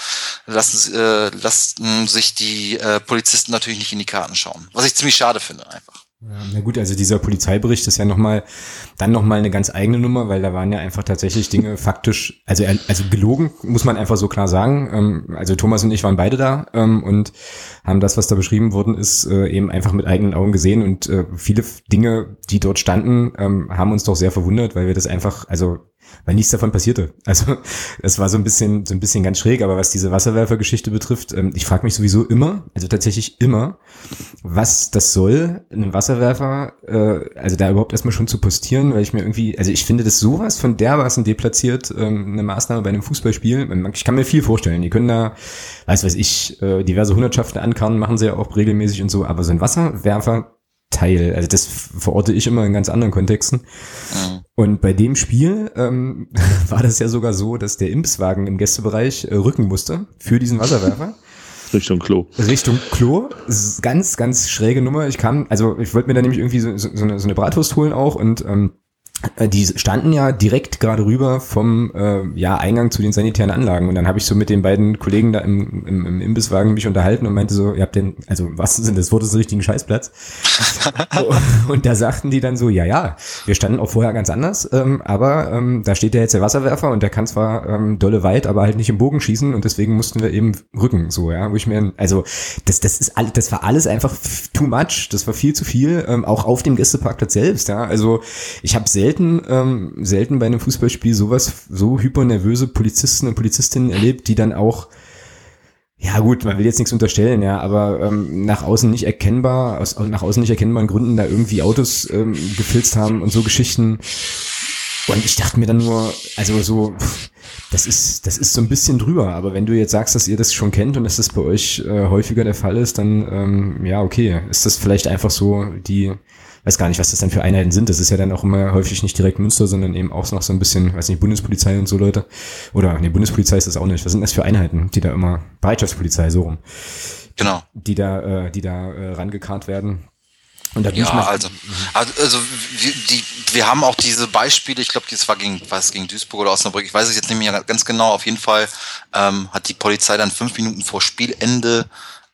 lassen, äh, lassen sich die äh, Polizisten natürlich nicht in die Karten schauen, was ich ziemlich schade finde einfach. Ja, na gut, also dieser Polizeibericht ist ja nochmal, dann nochmal eine ganz eigene Nummer, weil da waren ja einfach tatsächlich Dinge faktisch, also, also gelogen, muss man einfach so klar sagen. Ähm, also Thomas und ich waren beide da ähm, und haben das, was da beschrieben worden ist, äh, eben einfach mit eigenen Augen gesehen und äh, viele Dinge, die dort standen, ähm, haben uns doch sehr verwundert, weil wir das einfach, also weil nichts davon passierte. Also es war so ein bisschen so ein bisschen ganz schräg, aber was diese Wasserwerfergeschichte betrifft, ähm, ich frage mich sowieso immer, also tatsächlich immer, was das soll, einen Wasserwerfer, äh, also da überhaupt erstmal schon zu postieren, weil ich mir irgendwie, also ich finde das sowas von dermaßen deplatziert, ähm, eine Maßnahme bei einem Fußballspiel. Ich kann mir viel vorstellen. Die können da, weiß weiß ich, äh, diverse Hundertschaften ankarren, machen sie ja auch regelmäßig und so, aber so ein Wasserwerfer Teil. Also das verorte ich immer in ganz anderen Kontexten. Mhm. Und bei dem Spiel ähm, [LAUGHS] war das ja sogar so, dass der Impswagen im Gästebereich äh, rücken musste für diesen Wasserwerfer. Richtung Klo. Richtung Klo. Ganz, ganz schräge Nummer. Ich kam, also ich wollte mir da nämlich irgendwie so, so, so, eine, so eine Bratwurst holen auch und ähm, äh, die standen ja direkt gerade rüber vom äh, ja, Eingang zu den sanitären Anlagen. Und dann habe ich so mit den beiden Kollegen da im, im, im Imbisswagen mich unterhalten und meinte so, ihr habt den, also was sind das, wurde [LAUGHS] so richtigen Scheißplatz? und da sagten die dann so, ja, ja, wir standen auch vorher ganz anders, ähm, aber ähm, da steht ja jetzt der Wasserwerfer und der kann zwar ähm, dolle weit, aber halt nicht im Bogen schießen und deswegen mussten wir eben rücken, so, ja, wo ich mir, also das, das ist alles, das war alles einfach too much, das war viel zu viel, ähm, auch auf dem Gästeparkplatz selbst, ja, also ich habe selten selten, ähm, selten bei einem Fußballspiel sowas, so hypernervöse Polizisten und Polizistinnen erlebt, die dann auch ja gut, man will jetzt nichts unterstellen, ja, aber ähm, nach außen nicht erkennbar, aus nach außen nicht erkennbaren Gründen da irgendwie Autos ähm, gefilzt haben und so Geschichten. Und ich dachte mir dann nur, also so, das ist, das ist so ein bisschen drüber. Aber wenn du jetzt sagst, dass ihr das schon kennt und dass das bei euch äh, häufiger der Fall ist, dann ähm, ja, okay, ist das vielleicht einfach so die weiß gar nicht, was das dann für Einheiten sind. Das ist ja dann auch immer häufig nicht direkt Münster, sondern eben auch noch so ein bisschen, weiß nicht, Bundespolizei und so Leute. Oder, nee, Bundespolizei ist das auch nicht. Was sind das für Einheiten, die da immer, Bereitschaftspolizei, so rum. Genau. Die da, äh, die da äh, rangekarrt werden. Und da ja, also, also wir, die, wir haben auch diese Beispiele, ich glaube, das war gegen, was gegen Duisburg oder Osnabrück, ich weiß es jetzt nicht mehr ganz genau, auf jeden Fall ähm, hat die Polizei dann fünf Minuten vor Spielende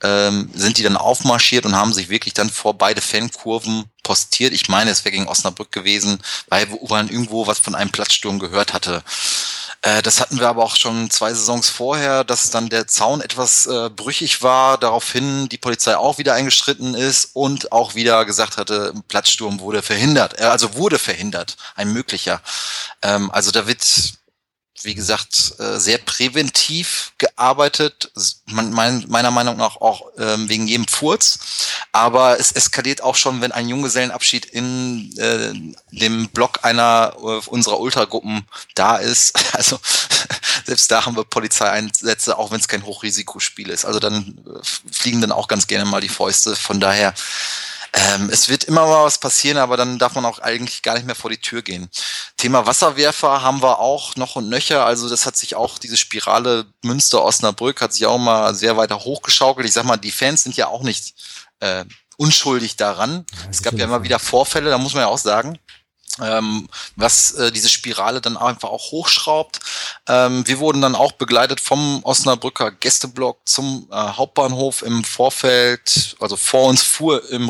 ähm, sind die dann aufmarschiert und haben sich wirklich dann vor beide Fankurven postiert. Ich meine, es wäre gegen Osnabrück gewesen, weil man irgendwo was von einem Platzsturm gehört hatte. Äh, das hatten wir aber auch schon zwei Saisons vorher, dass dann der Zaun etwas äh, brüchig war, daraufhin die Polizei auch wieder eingeschritten ist und auch wieder gesagt hatte, Platzsturm wurde verhindert, äh, also wurde verhindert, ein möglicher. Ähm, also da wird wie gesagt, äh, sehr präventiv gearbeitet, meiner Meinung nach auch ähm, wegen jedem Furz. Aber es eskaliert auch schon, wenn ein Junggesellenabschied in äh, dem Block einer äh, unserer Ultragruppen da ist. [LAUGHS] Also selbst da haben wir Polizeieinsätze, auch wenn es kein Hochrisikospiel ist. Also dann fliegen dann auch ganz gerne mal die Fäuste. Von daher ähm, es wird immer mal was passieren, aber dann darf man auch eigentlich gar nicht mehr vor die Tür gehen. Thema Wasserwerfer haben wir auch noch und nöcher. Also das hat sich auch, diese Spirale Münster-Osnabrück hat sich auch mal sehr weiter hochgeschaukelt. Ich sag mal, die Fans sind ja auch nicht äh, unschuldig daran. Ja, es gab ja immer wieder Vorfälle, da muss man ja auch sagen was äh, diese Spirale dann einfach auch hochschraubt. Ähm, wir wurden dann auch begleitet vom Osnabrücker Gästeblock zum äh, Hauptbahnhof im Vorfeld, also vor uns fuhr im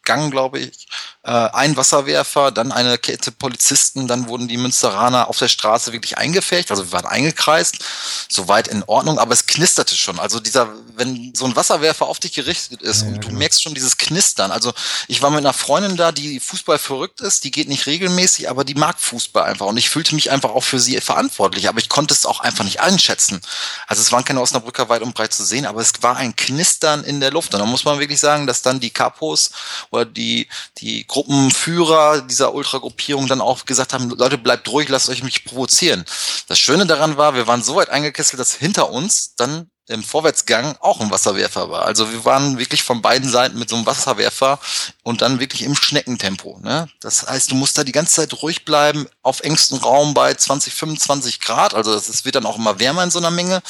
Rückwärtsgang, glaube ich, äh, ein Wasserwerfer, dann eine Kette Polizisten, dann wurden die Münsteraner auf der Straße wirklich eingefecht, also wir waren eingekreist, soweit in Ordnung, aber es knisterte schon. Also dieser, wenn so ein Wasserwerfer auf dich gerichtet ist ja, und du genau. merkst schon dieses Knistern. Also ich war mit einer Freundin da, die Fußball verrückt ist, die geht nicht regelmäßig, aber die mag Fußball einfach und ich fühlte mich einfach auch für sie verantwortlich, aber ich konnte es auch einfach nicht einschätzen. Also es waren keine Osnabrücker weit und breit zu sehen, aber es war ein Knistern in der Luft und da muss man wirklich sagen, dass dann die Kapos oder die, die Gruppenführer dieser Ultragruppierung dann auch gesagt haben, Leute, bleibt ruhig, lasst euch mich provozieren. Das Schöne daran war, wir waren so weit eingekesselt, dass hinter uns dann im Vorwärtsgang auch ein Wasserwerfer war. Also wir waren wirklich von beiden Seiten mit so einem Wasserwerfer und dann wirklich im Schneckentempo. Ne? Das heißt, du musst da die ganze Zeit ruhig bleiben, auf engstem Raum bei 20, 25 Grad. Also es wird dann auch immer wärmer in so einer Menge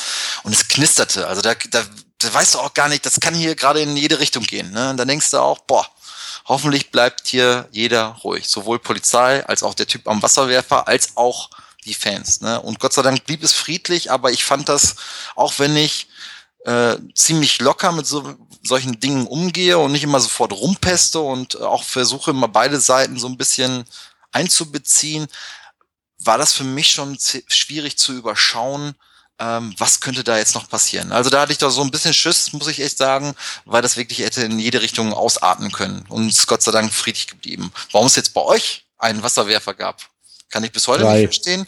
und es knisterte. Also da, da, da weißt du auch gar nicht, das kann hier gerade in jede Richtung gehen. Ne? Und dann denkst du auch, boah, Hoffentlich bleibt hier jeder ruhig, sowohl Polizei als auch der Typ am Wasserwerfer, als auch die Fans. Ne? Und Gott sei Dank blieb es friedlich, aber ich fand das, auch wenn ich äh, ziemlich locker mit so, solchen Dingen umgehe und nicht immer sofort rumpeste und auch versuche immer beide Seiten so ein bisschen einzubeziehen, war das für mich schon schwierig zu überschauen, ähm, was könnte da jetzt noch passieren? Also da hatte ich doch so ein bisschen Schiss, muss ich echt sagen, weil das wirklich hätte in jede Richtung ausatmen können und ist Gott sei Dank friedlich geblieben. Warum es jetzt bei euch einen Wasserwerfer gab, kann ich bis heute drei. nicht verstehen.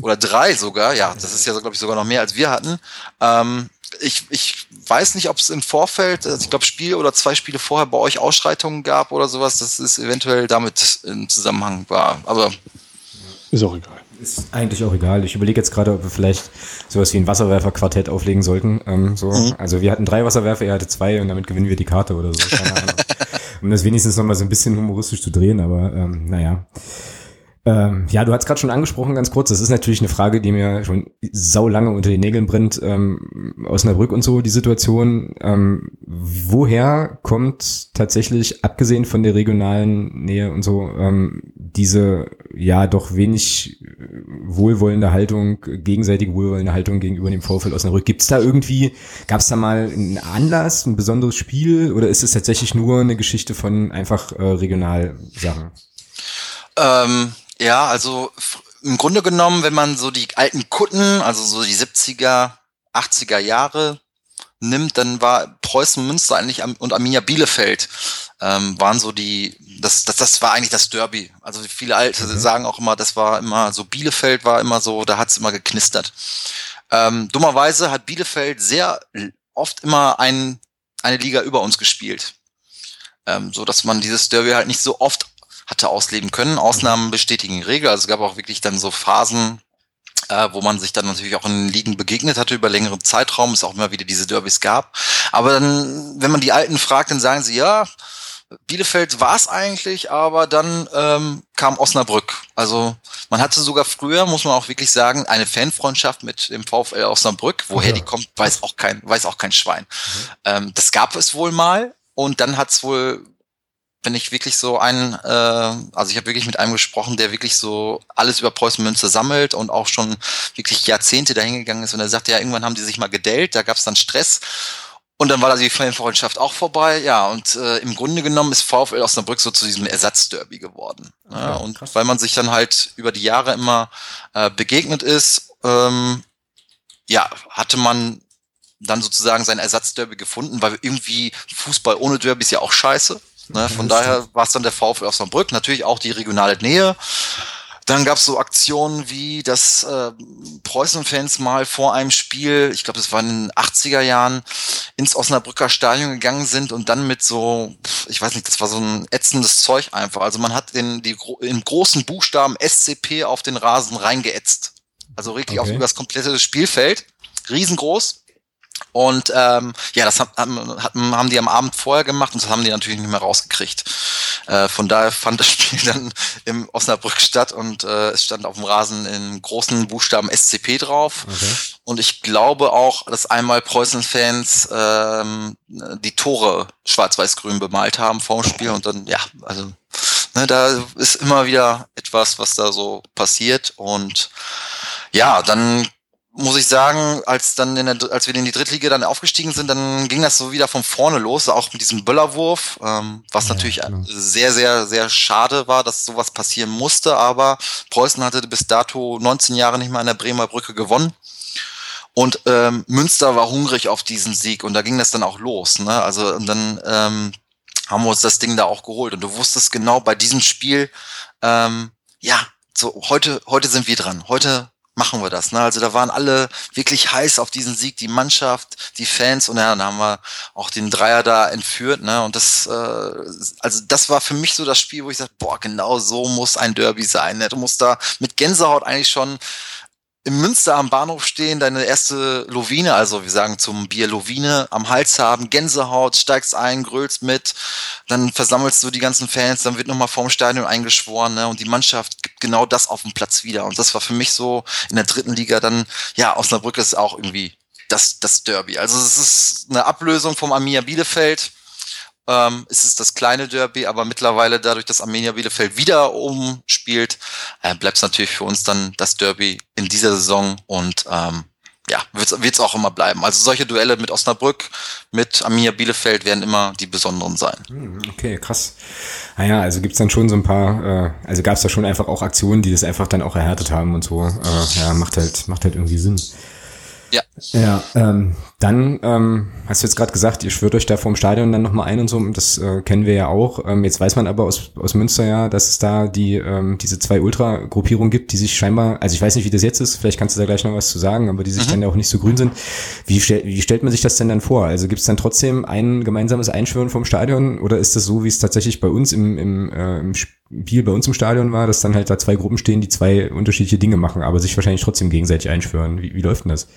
Oder drei sogar, ja, das ist ja, glaube ich, sogar noch mehr als wir hatten. Ähm, ich, ich weiß nicht, ob es im Vorfeld, also ich glaube, Spiel oder zwei Spiele vorher bei euch Ausschreitungen gab oder sowas, dass es eventuell damit im Zusammenhang war. Aber ist auch egal. Ist eigentlich auch egal. Ich überlege jetzt gerade, ob wir vielleicht sowas wie ein Wasserwerfer-Quartett auflegen sollten. Ähm, so. Mhm. Also wir hatten drei Wasserwerfer, ihr hattet zwei und damit gewinnen wir die Karte oder so. [LAUGHS] Um das wenigstens nochmal so ein bisschen humoristisch zu drehen, aber ähm, naja. Ähm, ja, du hast gerade schon angesprochen, ganz kurz. Das ist natürlich eine Frage, die mir schon sau lange unter den Nägeln brennt. Ähm, Osnabrück und so die Situation. Ähm, woher kommt tatsächlich, abgesehen von der regionalen Nähe und so, ähm, diese ja doch wenig äh, wohlwollende Haltung, gegenseitige wohlwollende Haltung gegenüber dem VfL Osnabrück. Gibt es da irgendwie, gab es da mal einen Anlass, ein besonderes Spiel oder ist es tatsächlich nur eine Geschichte von einfach äh, Regionalsachen? Ähm, ja, also im Grunde genommen, wenn man so die alten Kutten, also so die 70er, 80er Jahre nimmt, dann war Preußen Münster eigentlich und Arminia Bielefeld ähm, waren so die, das, das, das war eigentlich das Derby. Also viele Alte mhm. sagen auch immer, das war immer so, Bielefeld war immer so, da hat's immer geknistert. Ähm, dummerweise hat Bielefeld sehr oft immer ein, eine Liga über uns gespielt. Ähm, so dass man dieses Derby halt nicht so oft hatte ausleben können. Ausnahmen bestätigen die Regel. Also es gab auch wirklich dann so Phasen, äh, wo man sich dann natürlich auch in Ligen begegnet hatte über längeren Zeitraum, es auch immer wieder diese Derbys gab. Aber dann, wenn man die Alten fragt, dann sagen sie, ja, Bielefeld war es eigentlich, aber dann ähm, kam Osnabrück. Also man hatte sogar früher, muss man auch wirklich sagen, eine Fanfreundschaft mit dem VfL Osnabrück. Woher ja. die kommt, weiß auch kein, weiß auch kein Schwein. Mhm. Ähm, das gab es wohl mal und dann hat es wohl wenn ich wirklich so einen, äh, also ich habe wirklich mit einem gesprochen, der wirklich so alles über Preußen Münze sammelt und auch schon wirklich Jahrzehnte dahingegangen ist. Und er sagte, ja, irgendwann haben die sich mal gedellt, da gab es dann Stress. Und dann war da die Fanfreundschaft auch vorbei. Ja, und äh, im Grunde genommen ist VfL Osnabrück so zu diesem Ersatzderby geworden. Ja, ja, und krass. weil man sich dann halt über die Jahre immer äh, begegnet ist, ähm, ja, hatte man dann sozusagen sein Ersatzderby gefunden, weil irgendwie Fußball ohne Derby ist ja auch scheiße. Ne? Von daher war es dann der VfL Osnabrück, natürlich auch die regionale Nähe. Dann gab es so Aktionen wie, dass äh, Preußen-Fans mal vor einem Spiel, ich glaube, das war in den 80er Jahren, ins Osnabrücker Stadion gegangen sind und dann mit so, ich weiß nicht, das war so ein ätzendes Zeug einfach. Also man hat in die in großen Buchstaben SCP auf den Rasen reingeätzt. Also wirklich okay. auf das komplette Spielfeld. Riesengroß. Und ähm, ja, das haben, haben die am Abend vorher gemacht und das haben die natürlich nicht mehr rausgekriegt. Äh, von daher fand das [LAUGHS] Spiel dann im Osnabrück statt und äh, es stand auf dem Rasen in großen Buchstaben SCP drauf. Okay. Und ich glaube auch, dass einmal Preußen-Fans ähm, die Tore schwarz-weiß-grün bemalt haben vor dem Spiel und dann, ja, also ne, da ist immer wieder etwas, was da so passiert und ja, dann muss ich sagen, als dann in der, als wir in die Drittliga dann aufgestiegen sind, dann ging das so wieder von vorne los, auch mit diesem Böllerwurf, ähm, was ja, natürlich genau. sehr, sehr, sehr schade war, dass sowas passieren musste, aber Preußen hatte bis dato 19 Jahre nicht mal an der Bremer Brücke gewonnen. Und ähm, Münster war hungrig auf diesen Sieg und da ging das dann auch los. Ne? Also und dann ähm, haben wir uns das Ding da auch geholt. Und du wusstest genau bei diesem Spiel, ähm, ja, so heute, heute sind wir dran. Heute machen wir das. Ne? Also da waren alle wirklich heiß auf diesen Sieg, die Mannschaft, die Fans und ja, dann haben wir auch den Dreier da entführt. Ne? Und das, äh, also das war für mich so das Spiel, wo ich sage, boah, genau so muss ein Derby sein. Ne? Du musst da mit Gänsehaut eigentlich schon im Münster am Bahnhof stehen, deine erste Lovine, also wir sagen zum Bier Lovine, am Hals haben, Gänsehaut, steigst ein, grölst mit, dann versammelst du die ganzen Fans, dann wird nochmal vorm Stadion eingeschworen ne, und die Mannschaft gibt genau das auf dem Platz wieder. Und das war für mich so in der dritten Liga dann, ja, Osnabrück ist auch irgendwie das, das Derby. Also es ist eine Ablösung vom Arminia Bielefeld ähm, ist es das kleine Derby, aber mittlerweile dadurch, dass Armenia Bielefeld wieder oben spielt, äh, bleibt es natürlich für uns dann das Derby in dieser Saison und ähm, ja, wird es auch immer bleiben. Also solche Duelle mit Osnabrück, mit Arminia Bielefeld werden immer die besonderen sein. Hm, okay, krass. Naja, ah also gibt's dann schon so ein paar, äh, also gab's da schon einfach auch Aktionen, die das einfach dann auch erhärtet haben und so. Äh, ja, macht halt, macht halt irgendwie Sinn. Ja. Ja, ähm, dann ähm, hast du jetzt gerade gesagt, ihr schwört euch da vorm Stadion dann nochmal ein und so, das äh, kennen wir ja auch. Ähm, jetzt weiß man aber aus, aus Münster ja, dass es da die ähm, diese zwei Ultra-Gruppierungen gibt, die sich scheinbar, also ich weiß nicht, wie das jetzt ist, vielleicht kannst du da gleich noch was zu sagen, aber die sich mhm. dann ja auch nicht so grün sind. Wie, stell, wie stellt man sich das denn dann vor? Also gibt es dann trotzdem ein gemeinsames Einschwören vom Stadion oder ist das so, wie es tatsächlich bei uns im, im, äh, im Spiel bei uns im Stadion war, dass dann halt da zwei Gruppen stehen, die zwei unterschiedliche Dinge machen, aber sich wahrscheinlich trotzdem gegenseitig einschwören. Wie, wie läuft denn das?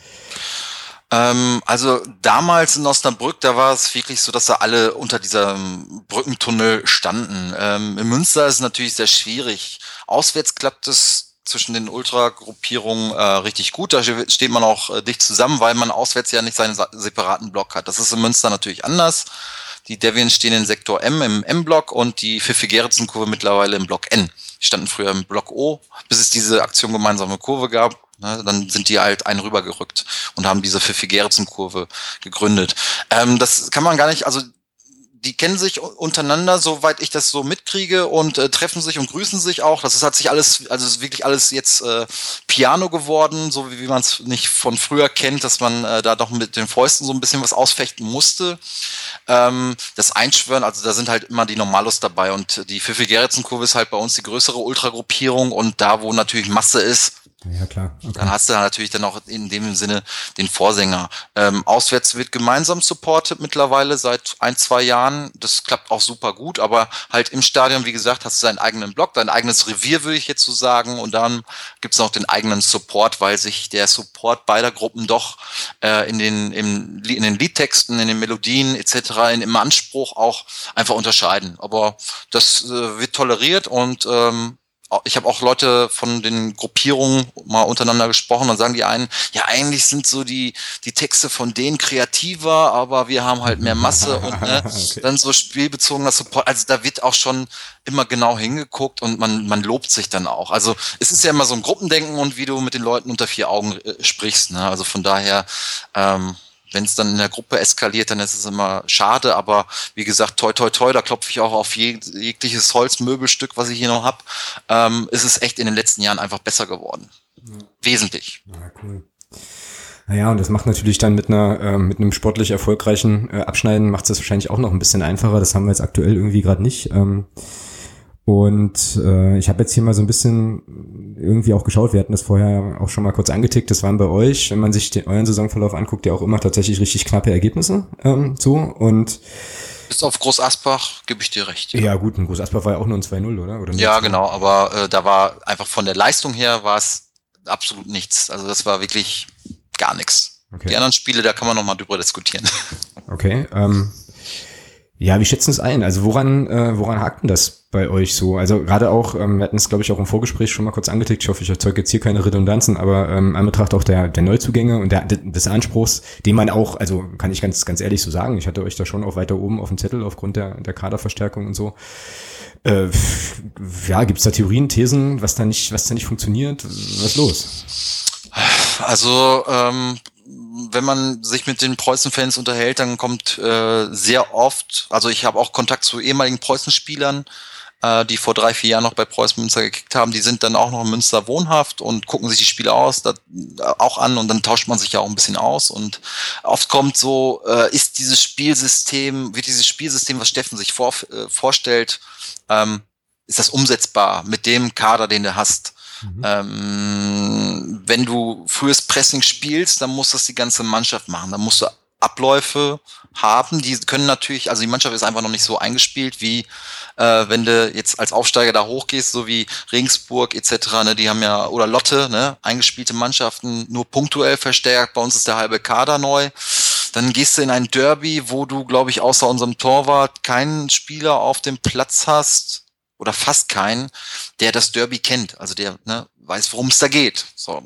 Ähm, also damals in Osnabrück, da war es wirklich so, dass da alle unter diesem Brückentunnel standen. Ähm, in Münster ist es natürlich sehr schwierig. Auswärts klappt es zwischen den Ultragruppierungen äh, richtig gut. Da steht man auch äh, dicht zusammen, weil man auswärts ja nicht seinen separaten Block hat. Das ist in Münster natürlich anders. Die Deviants stehen in Sektor M im M-Block und die Pfiffi-Gerritsen-Kurve mittlerweile im Block N. Die standen früher im Block O, bis es diese Aktion gemeinsame Kurve gab. Ne, dann sind die halt einen rübergerückt und haben diese Pfiffi-Gerritsen-Kurve gegründet. Ähm, das kann man gar nicht, also die kennen sich untereinander, soweit ich das so mitkriege, und äh, treffen sich und grüßen sich auch. Das ist, hat sich alles, also ist wirklich alles jetzt äh, Piano geworden, so wie, wie man es nicht von früher kennt, dass man äh, da doch mit den Fäusten so ein bisschen was ausfechten musste. Ähm, das Einschwören, also da sind halt immer die Normalos dabei und die Pfiffi Gerritsen-Kurve ist halt bei uns die größere Ultragruppierung und da, wo natürlich Masse ist, ja, klar. Okay. Dann hast du natürlich dann auch in dem Sinne den Vorsänger. Ähm, auswärts wird gemeinsam supportet mittlerweile seit ein, zwei Jahren. Das klappt auch super gut, aber halt im Stadion, wie gesagt, hast du deinen eigenen Block, dein eigenes Revier, würde ich jetzt so sagen. Und dann gibt's noch den eigenen Support, weil sich der Support beider Gruppen doch äh, in, den, im, in den Liedtexten, in den Melodien etc., in, im Anspruch auch einfach unterscheiden. Aber das äh, wird toleriert und ähm, ich habe auch Leute von den Gruppierungen mal untereinander gesprochen, dann sagen die einen, ja, eigentlich sind so die, die Texte von denen kreativer, aber wir haben halt mehr Masse [LAUGHS] und ne, okay. dann so spielbezogener Support. Also da wird auch schon immer genau hingeguckt und man, man lobt sich dann auch. Also es ist ja immer so ein Gruppendenken und wie du mit den Leuten unter vier Augen äh, sprichst. Ne? Also von daher, ähm, wenn es dann in der Gruppe eskaliert, dann ist es immer schade, aber wie gesagt, toi toi toi, da klopfe ich auch auf jeg jegliches Holzmöbelstück, was ich hier noch habe, ähm, ist es echt in den letzten Jahren einfach besser geworden. Ja. Wesentlich. Ja, cool. Naja, und das macht natürlich dann mit einer äh, mit einem sportlich erfolgreichen äh, Abschneiden macht es wahrscheinlich auch noch ein bisschen einfacher. Das haben wir jetzt aktuell irgendwie gerade nicht. Ähm, und äh, ich habe jetzt hier mal so ein bisschen irgendwie auch geschaut, wir hatten das vorher auch schon mal kurz angetickt, das waren bei euch, wenn man sich den, euren Saisonverlauf anguckt, ja auch immer tatsächlich richtig knappe Ergebnisse ähm, so und bis auf Groß Asbach gebe ich dir recht. Ja, ja gut, ein Groß Asbach war ja auch nur ein 2-0, oder? oder ja, genau, aber äh, da war einfach von der Leistung her war es absolut nichts. Also das war wirklich gar nichts. Okay. Die anderen Spiele, da kann man nochmal drüber diskutieren. Okay, ähm, ja, wie schätzen es ein? Also woran, äh, woran hakt denn das bei euch so? Also gerade auch, ähm, wir hatten es, glaube ich, auch im Vorgespräch schon mal kurz angetickt. Ich hoffe, ich erzeuge jetzt hier keine Redundanzen, aber ähm, an Betracht auch der, der Neuzugänge und der, des Anspruchs, den man auch, also kann ich ganz, ganz ehrlich so sagen, ich hatte euch da schon auch weiter oben auf dem Zettel aufgrund der, der Kaderverstärkung und so. Äh, ja, gibt's da Theorien, Thesen, was da nicht, was da nicht funktioniert? Was ist los? Also ähm, wenn man sich mit den Preußen-Fans unterhält, dann kommt äh, sehr oft, also ich habe auch Kontakt zu ehemaligen Preußen-Spielern, äh, die vor drei, vier Jahren noch bei Preußen Münster gekickt haben, die sind dann auch noch in Münster wohnhaft und gucken sich die Spiele aus, da, äh, auch an und dann tauscht man sich ja auch ein bisschen aus und oft kommt so, äh, ist dieses Spielsystem, wird dieses Spielsystem, was Steffen sich vor, äh, vorstellt, ähm, ist das umsetzbar mit dem Kader, den du hast? Mhm. Ähm, wenn du frühes Pressing spielst, dann muss das die ganze Mannschaft machen. Dann musst du Abläufe haben. Die können natürlich, also die Mannschaft ist einfach noch nicht so eingespielt, wie äh, wenn du jetzt als Aufsteiger da hochgehst, so wie Regensburg etc., ne, die haben ja, oder Lotte, ne, eingespielte Mannschaften, nur punktuell verstärkt. Bei uns ist der halbe Kader neu. Dann gehst du in ein Derby, wo du, glaube ich, außer unserem Torwart keinen Spieler auf dem Platz hast, oder fast keinen, der das Derby kennt, also der ne, weiß, worum es da geht. So.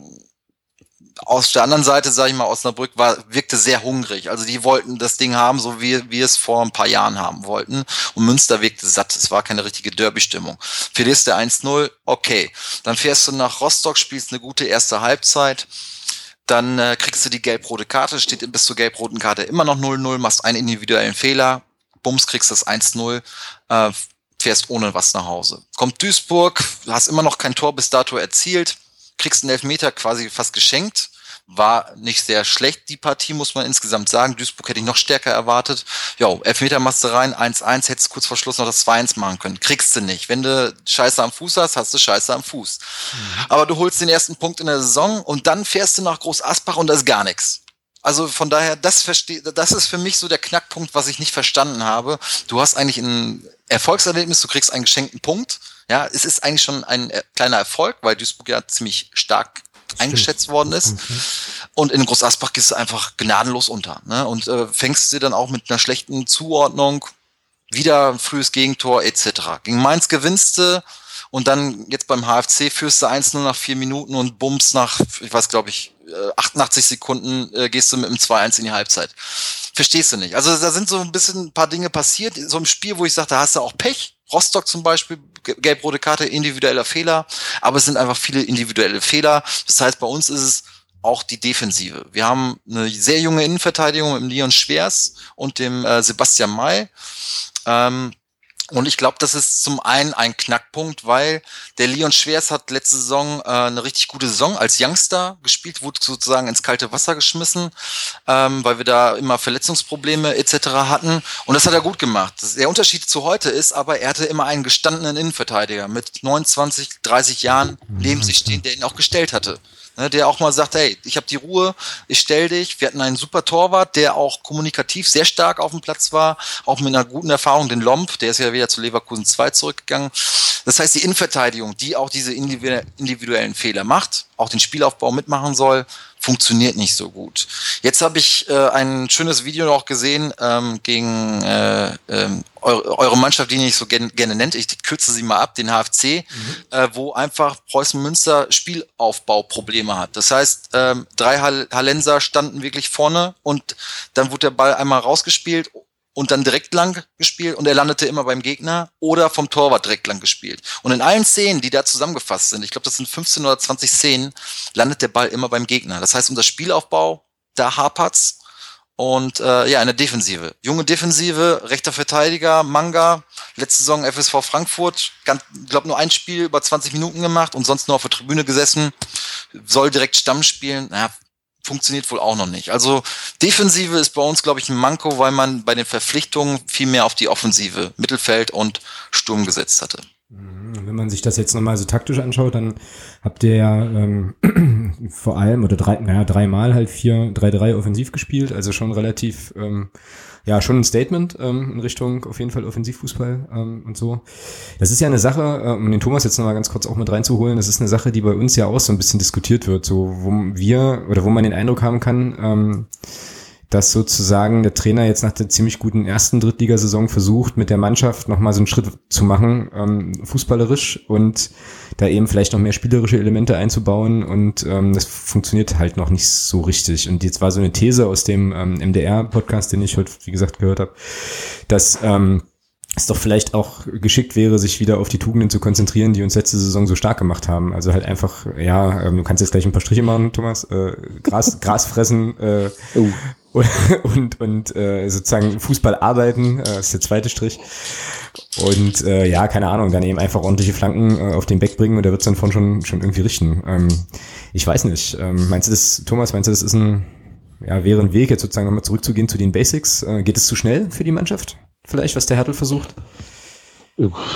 Aus der anderen Seite, sage ich mal, Osnabrück war, wirkte sehr hungrig. Also die wollten das Ding haben, so wie wir es vor ein paar Jahren haben wollten. Und Münster wirkte satt. Es war keine richtige Derby-Stimmung. Verlierst du 1-0, okay. Dann fährst du nach Rostock, spielst eine gute erste Halbzeit dann äh, kriegst du die gelb-rote Karte, steht bis zur gelb-roten Karte immer noch 0-0, machst einen individuellen Fehler, bums, kriegst das 1-0, äh, fährst ohne was nach Hause. Kommt Duisburg, hast immer noch kein Tor bis dato erzielt, kriegst einen Elfmeter quasi fast geschenkt. War nicht sehr schlecht, die Partie, muss man insgesamt sagen. Duisburg hätte ich noch stärker erwartet. Jo, Elfmeter machst du rein, 1-1, hättest kurz vor Schluss noch das 2-1 machen können. Kriegst du nicht. Wenn du Scheiße am Fuß hast, hast du Scheiße am Fuß. Mhm. Aber du holst den ersten Punkt in der Saison und dann fährst du nach Groß Asbach und da ist gar nichts. Also von daher, das verstehe, das ist für mich so der Knackpunkt, was ich nicht verstanden habe. Du hast eigentlich ein Erfolgserlebnis, du kriegst einen geschenkten Punkt. Ja, es ist eigentlich schon ein äh, kleiner Erfolg, weil Duisburg ja ziemlich stark Stimmt. eingeschätzt worden ist. Okay. Und in Groß Asbach gehst du einfach gnadenlos unter. Ne? Und äh, fängst du dann auch mit einer schlechten Zuordnung wieder ein frühes Gegentor etc. Gegen Mainz gewinnst du und dann jetzt beim HFC führst du 1-0 nach vier Minuten und bums nach, ich weiß glaube ich, 88 äh, Sekunden äh, gehst du mit dem 2-1 in die Halbzeit. Verstehst du nicht. Also da sind so ein bisschen ein paar Dinge passiert, so im Spiel, wo ich sage, da hast du auch Pech. Rostock zum Beispiel, gelb-rote Karte, individueller Fehler, aber es sind einfach viele individuelle Fehler. Das heißt, bei uns ist es auch die Defensive. Wir haben eine sehr junge Innenverteidigung mit dem Leon Schwers und dem äh, Sebastian May. Ähm, und ich glaube, das ist zum einen ein Knackpunkt, weil der Leon Schwers hat letzte Saison äh, eine richtig gute Saison als Youngster gespielt, wurde sozusagen ins kalte Wasser geschmissen, ähm, weil wir da immer Verletzungsprobleme etc. hatten. Und das hat er gut gemacht. Der Unterschied zu heute ist aber, er hatte immer einen gestandenen Innenverteidiger mit 29, 30 Jahren neben sich stehen, der ihn auch gestellt hatte ne, der auch mal sagt, hey, ich habe die Ruhe, ich stell dich. Wir hatten einen super Torwart, der auch kommunikativ sehr stark auf dem Platz war, auch mit einer guten Erfahrung, den Lomp, der ist ja wieder zu Leverkusen 2 zurückgegangen. Das heißt, die Innenverteidigung, die auch diese individuellen Fehler macht, auch den Spielaufbau mitmachen soll, funktioniert nicht so gut. Jetzt habe ich äh, ein schönes Video noch gesehen ähm, gegen äh, ähm, eure, eure Mannschaft, die nicht so gerne, gerne nennt. Ich kürze sie mal ab, den HFC, mhm. äh, wo einfach Preußen Münster Spielaufbauprobleme hat. Das heißt, ähm, drei Hallenser standen wirklich vorne und dann wurde der Ball einmal rausgespielt und dann direkt lang gespielt und er landete immer beim Gegner oder vom Torwart direkt lang gespielt. Und in allen Szenen, die da zusammengefasst sind, ich glaube, das sind 15 oder 20 Szenen, landet der Ball immer beim Gegner. Das heißt, unser Spielaufbau, da hapert's. Und äh, ja, in der Defensive. Junge Defensive, rechter Verteidiger, Manga, letzte Saison FSV Frankfurt, ich glaube nur ein Spiel über 20 Minuten gemacht und sonst nur auf der Tribüne gesessen, soll direkt Stamm spielen. Naja, funktioniert wohl auch noch nicht. Also Defensive ist bei uns, glaube ich, ein Manko, weil man bei den Verpflichtungen viel mehr auf die Offensive, Mittelfeld und Sturm gesetzt hatte. Mhm. Wenn man sich das jetzt nochmal so taktisch anschaut, dann habt ihr ja ähm, [CLEARS THROAT] vor allem oder drei, naja, dreimal halt vier, drei, drei offensiv gespielt, also schon relativ ähm, ja schon ein Statement ähm, in Richtung auf jeden Fall Offensivfußball ähm, und so. Das ist ja eine Sache, äh, um den Thomas jetzt nochmal ganz kurz auch mit reinzuholen, das ist eine Sache, die bei uns ja auch so ein bisschen diskutiert wird, so wo wir oder wo man den Eindruck haben kann, ähm, dass sozusagen der Trainer jetzt nach der ziemlich guten ersten Drittligasaison versucht, mit der Mannschaft nochmal so einen Schritt zu machen, ähm, fußballerisch und da eben vielleicht noch mehr spielerische Elemente einzubauen und ähm, das funktioniert halt noch nicht so richtig. Und jetzt war so eine These aus dem ähm, MDR-Podcast, den ich heute, wie gesagt, gehört habe, dass ähm, es doch vielleicht auch geschickt wäre, sich wieder auf die Tugenden zu konzentrieren, die uns letzte Saison so stark gemacht haben. Also halt einfach, ja, ähm, du kannst jetzt gleich ein paar Striche machen, Thomas, äh, Gras, [LAUGHS] Gras fressen, äh, oh. [LAUGHS] und, und äh, sozusagen Fußball arbeiten, äh, ist der zweite Strich. Und äh, ja, keine Ahnung, dann eben einfach ordentliche Flanken äh, auf den Back bringen und der wird es dann von schon, schon irgendwie richten. Ähm, ich weiß nicht. Ähm, meinst du das, Thomas, meinst du, das ist ein, ja, wäre ein Weg, jetzt sozusagen nochmal zurückzugehen zu den Basics? Äh, geht es zu schnell für die Mannschaft? Vielleicht, was der Hertel versucht?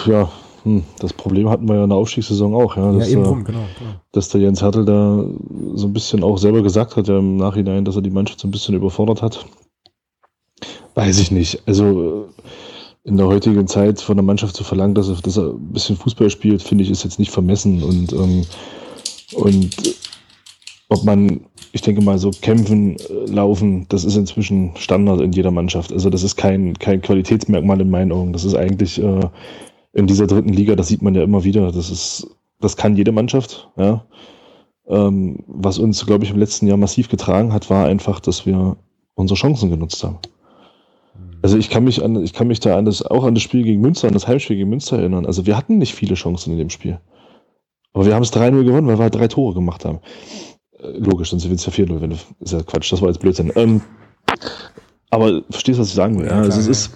Ja, hm, das Problem hatten wir ja in der Aufstiegssaison auch, ja. Dass, ja, eben rum, genau, genau. Dass der Jens Hertel da so ein bisschen auch selber gesagt hat, ja im Nachhinein, dass er die Mannschaft so ein bisschen überfordert hat. Weiß ich nicht. Also äh, in der heutigen Zeit von der Mannschaft zu verlangen, dass er, dass er ein bisschen Fußball spielt, finde ich, ist jetzt nicht vermessen. Und, ähm, und ob man, ich denke mal, so kämpfen, äh, laufen, das ist inzwischen Standard in jeder Mannschaft. Also das ist kein, kein Qualitätsmerkmal in meinen Augen. Das ist eigentlich äh, in dieser dritten Liga, das sieht man ja immer wieder, das ist, das kann jede Mannschaft, ja. Ähm, was uns, glaube ich, im letzten Jahr massiv getragen hat, war einfach, dass wir unsere Chancen genutzt haben. Also ich kann mich an, ich kann mich da an das, auch an das Spiel gegen Münster, an das Heimspiel gegen Münster erinnern. Also wir hatten nicht viele Chancen in dem Spiel. Aber wir haben es 3-0 gewonnen, weil wir halt drei Tore gemacht haben. Äh, logisch, sonst sind es ja 4-0, wenn du, ist ja Quatsch, das war jetzt Blödsinn. Ähm, aber verstehst, was ich sagen will? Ja, also es ist,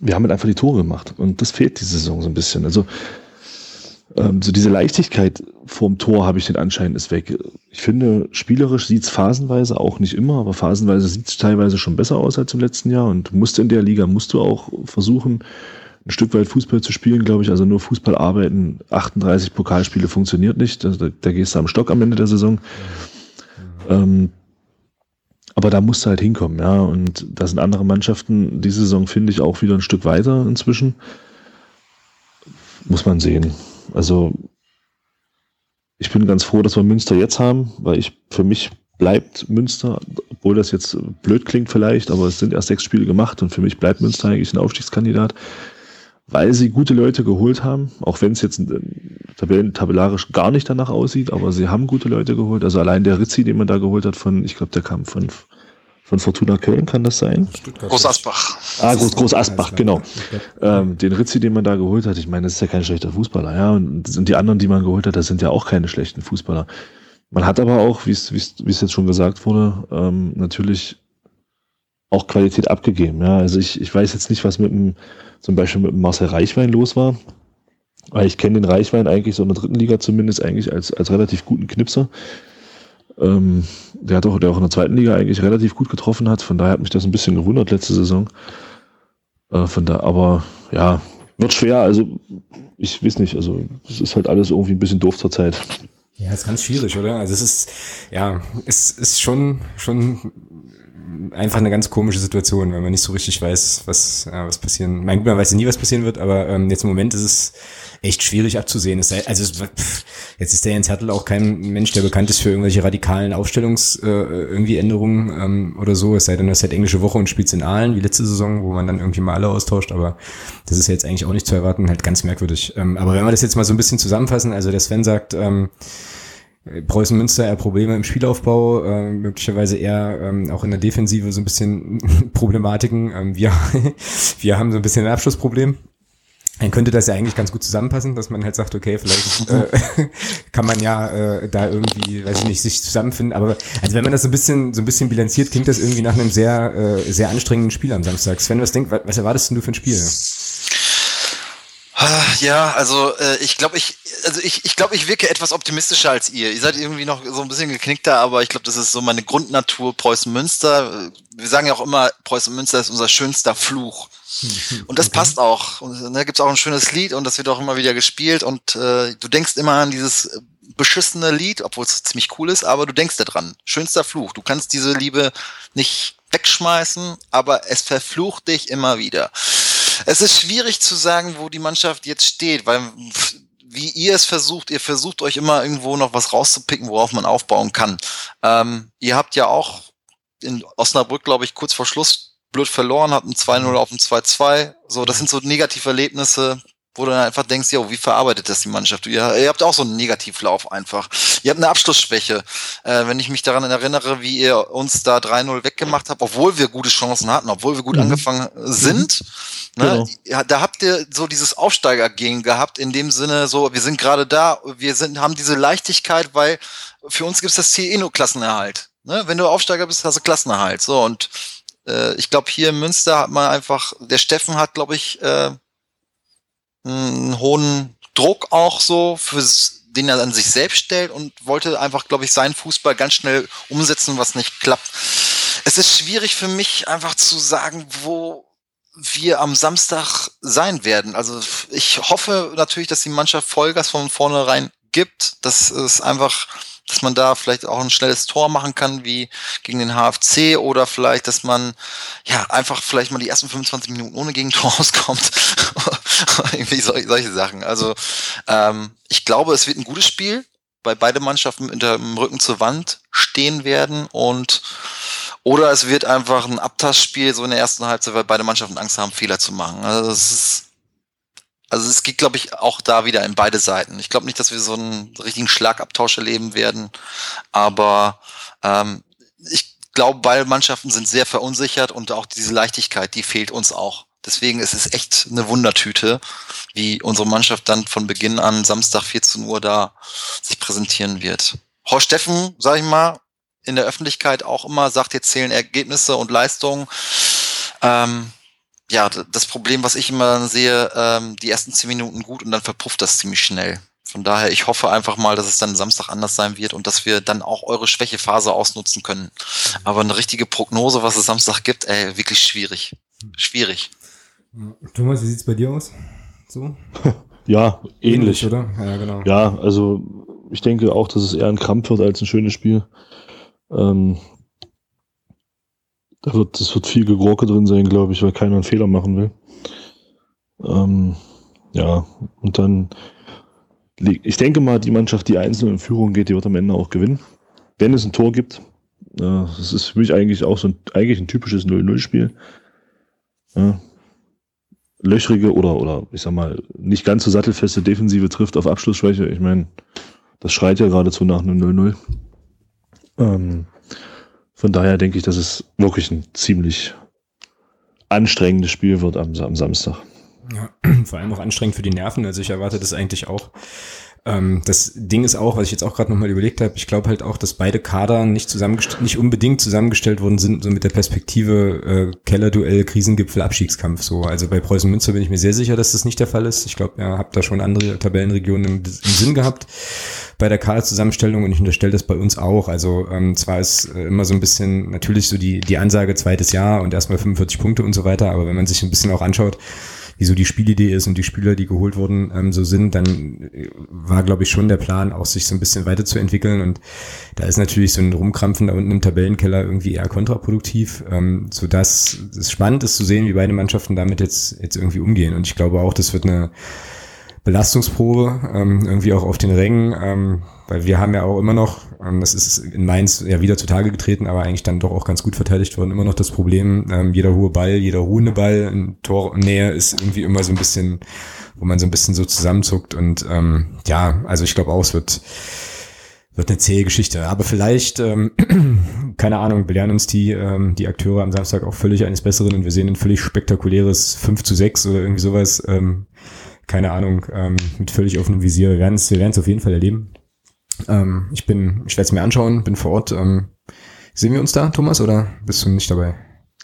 wir haben halt einfach die Tore gemacht. Und das fehlt diese Saison so ein bisschen. Also ähm, so diese Leichtigkeit vorm Tor habe ich den Anschein ist weg. Ich finde, spielerisch sieht es phasenweise auch nicht immer, aber phasenweise sieht es teilweise schon besser aus als im letzten Jahr. Und musst in der Liga, musst du auch versuchen, ein Stück weit Fußball zu spielen, glaube ich. Also nur Fußball arbeiten, 38 Pokalspiele funktioniert nicht. Da, da gehst du am Stock am Ende der Saison. Ähm, aber da musst du halt hinkommen, ja. Und da sind andere Mannschaften diese Saison, finde ich, auch wieder ein Stück weiter inzwischen. Muss man sehen. Also, ich bin ganz froh, dass wir Münster jetzt haben, weil ich, für mich bleibt Münster, obwohl das jetzt blöd klingt vielleicht, aber es sind erst sechs Spiele gemacht und für mich bleibt Münster eigentlich ein Aufstiegskandidat. weil sie gute Leute geholt haben, auch wenn es jetzt äh, tabellarisch gar nicht danach aussieht, aber sie haben gute Leute geholt. Also allein der Rizzi, den man da geholt hat von, ich glaube, der kam von, von Fortuna Köln, kann das sein? Groß Asbach. Ah, Groß, Groß Asbach, genau. Ähm, den Rizzi, den man da geholt hat, ich meine, das ist ja kein schlechter Fußballer, ja. Und, und die anderen, die man geholt hat, das sind ja auch keine schlechten Fußballer. Man hat aber auch, wie es jetzt schon gesagt wurde, ähm, natürlich auch Qualität abgegeben. Ja, also ich, ich weiß jetzt nicht, was mit dem, zum Beispiel mit dem Marcel Reichwein los war. Weil ich kenne den Reichwein eigentlich so in der dritten Liga zumindest eigentlich als, als relativ guten Knipser. Ähm, der hat auch, der auch in der zweiten Liga eigentlich relativ gut getroffen hat. Von daher hat mich das ein bisschen gewundert letzte Saison. Äh, von da, aber ja, wird schwer. Also ich weiß nicht. Also es ist halt alles irgendwie ein bisschen doof zur Zeit. Ja, ist ganz schwierig, oder? Also es ist, ja, es ist schon, schon einfach eine ganz komische Situation, weil man nicht so richtig weiß, was, ja, was passieren. Man, man weiß ja nie, was passieren wird, aber ähm, jetzt im Moment ist es echt schwierig abzusehen. Es sei, also pff, jetzt ist der Jens Hertel auch kein Mensch, der bekannt ist für irgendwelche radikalen Aufstellungs äh, irgendwie Änderungen ähm, oder so. Es sei denn, es halt englische Woche und spielt in Aalen wie letzte Saison, wo man dann irgendwie mal alle austauscht. Aber das ist jetzt eigentlich auch nicht zu erwarten, halt ganz merkwürdig. Ähm, aber wenn wir das jetzt mal so ein bisschen zusammenfassen, also der Sven sagt, ähm, Preußen Münster eher Probleme im Spielaufbau, äh, möglicherweise eher ähm, auch in der Defensive so ein bisschen [LAUGHS] Problematiken. Ähm, wir, [LAUGHS] wir haben so ein bisschen ein Abschlussproblem. Dann könnte das ja eigentlich ganz gut zusammenpassen, dass man halt sagt, okay, vielleicht [LAUGHS] äh, kann man ja äh, da irgendwie, weiß ich nicht, sich zusammenfinden. Aber also wenn man das so ein bisschen so ein bisschen bilanziert, klingt das irgendwie nach einem sehr äh, sehr anstrengenden Spiel am Samstag. Sven, was denkst, was erwartest du für ein Spiel? Ah, ja, also äh, ich glaube, ich, also ich, ich glaube, ich wirke etwas optimistischer als ihr. Ihr seid irgendwie noch so ein bisschen geknickter, aber ich glaube, das ist so meine Grundnatur. Preußen Münster. Wir sagen ja auch immer, Preußen Münster ist unser schönster Fluch. [LAUGHS] Und das okay. passt auch. Und da ne, gibt's auch ein schönes Lied und das wird auch immer wieder gespielt. Und äh, du denkst immer an dieses beschissene Lied, obwohl es ziemlich cool ist, aber du denkst da dran. Schönster Fluch. Du kannst diese Liebe nicht wegschmeißen, aber es verflucht dich immer wieder. Es ist schwierig zu sagen, wo die Mannschaft jetzt steht, weil wie ihr es versucht, ihr versucht euch immer irgendwo noch was rauszupicken, worauf man aufbauen kann. Ähm, ihr habt ja auch in Osnabrück, glaube ich, kurz vor Schluss blöd verloren, habt ein 2-0 auf ein 2-2. So, das sind so negative Erlebnisse, wo du dann einfach denkst, ja, wie verarbeitet das die Mannschaft? Ihr, ihr habt auch so einen Negativlauf einfach. Ihr habt eine Abschlussschwäche. Äh, wenn ich mich daran erinnere, wie ihr uns da 3-0 weggemacht habt, obwohl wir gute Chancen hatten, obwohl wir gut mhm. angefangen sind, ne, genau. da habt ihr so dieses Aufsteigergehen gehabt, in dem Sinne so, wir sind gerade da, wir sind, haben diese Leichtigkeit, weil für uns gibt's das Ziel eh nur Klassenerhalt. Ne? Wenn du Aufsteiger bist, hast du Klassenerhalt. So, und äh, ich glaube, hier in Münster hat man einfach, der Steffen hat, glaube ich, äh, einen hohen Druck auch so, für den er an sich selbst stellt und wollte einfach, glaube ich, seinen Fußball ganz schnell umsetzen, was nicht klappt. Es ist schwierig für mich einfach zu sagen, wo wir am Samstag sein werden. Also ich hoffe natürlich, dass die Mannschaft Vollgas von vornherein gibt, dass es einfach dass man da vielleicht auch ein schnelles Tor machen kann wie gegen den HFC oder vielleicht, dass man ja einfach vielleicht mal die ersten 25 Minuten ohne Gegentor [LAUGHS] auskommt. [LAUGHS] Irgendwie solche, solche Sachen. Also ähm, ich glaube, es wird ein gutes Spiel, weil beide Mannschaften mit dem Rücken zur Wand stehen werden und oder es wird einfach ein Abtastspiel so in der ersten Halbzeit, weil beide Mannschaften Angst haben, Fehler zu machen. Also das ist also es geht, glaube ich, auch da wieder in beide Seiten. Ich glaube nicht, dass wir so einen richtigen Schlagabtausch erleben werden, aber ähm, ich glaube, beide Mannschaften sind sehr verunsichert und auch diese Leichtigkeit, die fehlt uns auch. Deswegen ist es echt eine Wundertüte, wie unsere Mannschaft dann von Beginn an Samstag 14 Uhr da sich präsentieren wird. Horst Steffen, sag ich mal, in der Öffentlichkeit auch immer sagt, jetzt zählen Ergebnisse und Leistungen. Ähm, ja, das Problem, was ich immer sehe, ähm, die ersten zehn Minuten gut und dann verpufft das ziemlich schnell. Von daher, ich hoffe einfach mal, dass es dann Samstag anders sein wird und dass wir dann auch eure Schwächephase ausnutzen können. Aber eine richtige Prognose, was es Samstag gibt, ey, wirklich schwierig. Schwierig. Thomas, wie sieht's bei dir aus? So? [LAUGHS] ja, ähnlich. ähnlich. oder? Ja, genau. Ja, also ich denke auch, dass es eher ein Krampf wird als ein schönes Spiel. Ähm, da wird, das wird viel Gegurke drin sein, glaube ich, weil keiner einen Fehler machen will. Ähm, ja, und dann, ich denke mal, die Mannschaft, die einzeln in Führung geht, die wird am Ende auch gewinnen. Wenn es ein Tor gibt. Ja, das ist für mich eigentlich auch so ein, eigentlich ein typisches 0-0-Spiel. Ja. Löchrige oder, oder ich sag mal, nicht ganz so sattelfeste Defensive trifft auf Abschlussschwäche. Ich meine, das schreit ja geradezu nach einem 0-0. Ähm, von daher denke ich, dass es wirklich ein ziemlich anstrengendes Spiel wird am, am Samstag. Ja, [CLEARS THROAT] vor allem auch anstrengend für die Nerven. Also ich erwarte das eigentlich auch. Ähm, das Ding ist auch, was ich jetzt auch gerade nochmal überlegt habe, ich glaube halt auch, dass beide Kader nicht zusammengestellt, nicht unbedingt zusammengestellt worden sind, so mit der Perspektive äh, Kellerduell, Krisengipfel, Abstiegskampf. So, also bei Preußen Münster bin ich mir sehr sicher, dass das nicht der Fall ist. Ich glaube, ihr habt da schon andere Tabellenregionen im, im Sinn gehabt bei der Kaderzusammenstellung und ich unterstelle das bei uns auch. Also ähm, zwar ist äh, immer so ein bisschen natürlich so die, die Ansage zweites Jahr und erstmal 45 Punkte und so weiter, aber wenn man sich ein bisschen auch anschaut, wie so die Spielidee ist und die Spieler, die geholt wurden, ähm, so sind, dann äh, war, glaube ich, schon der Plan, auch sich so ein bisschen weiterzuentwickeln. Und da ist natürlich so ein Rumkrampfen da unten im Tabellenkeller irgendwie eher kontraproduktiv, ähm, sodass es spannend ist zu sehen, wie beide Mannschaften damit jetzt, jetzt irgendwie umgehen. Und ich glaube auch, das wird eine Belastungsprobe, ähm, irgendwie auch auf den Rängen. Ähm, weil wir haben ja auch immer noch, ähm, das ist in Mainz ja wieder zutage getreten, aber eigentlich dann doch auch ganz gut verteidigt worden, immer noch das Problem, ähm, jeder hohe Ball, jeder ruhende Ball in Tornähe ist irgendwie immer so ein bisschen, wo man so ein bisschen so zusammenzuckt und ähm, ja, also ich glaube auch, es wird wird eine zähe Geschichte. Aber vielleicht, ähm, [CLEARS THROAT] keine Ahnung, belehren uns die, ähm, die Akteure am Samstag auch völlig eines Besseren und wir sehen ein völlig spektakuläres 5 zu 6 oder irgendwie sowas. Ähm, keine Ahnung, ähm, mit völlig offenem Visier. Wir werden es wir werden's auf jeden Fall erleben. Ähm, ich bin, ich werde es mir anschauen, bin vor Ort. Ähm, sehen wir uns da, Thomas, oder bist du nicht dabei?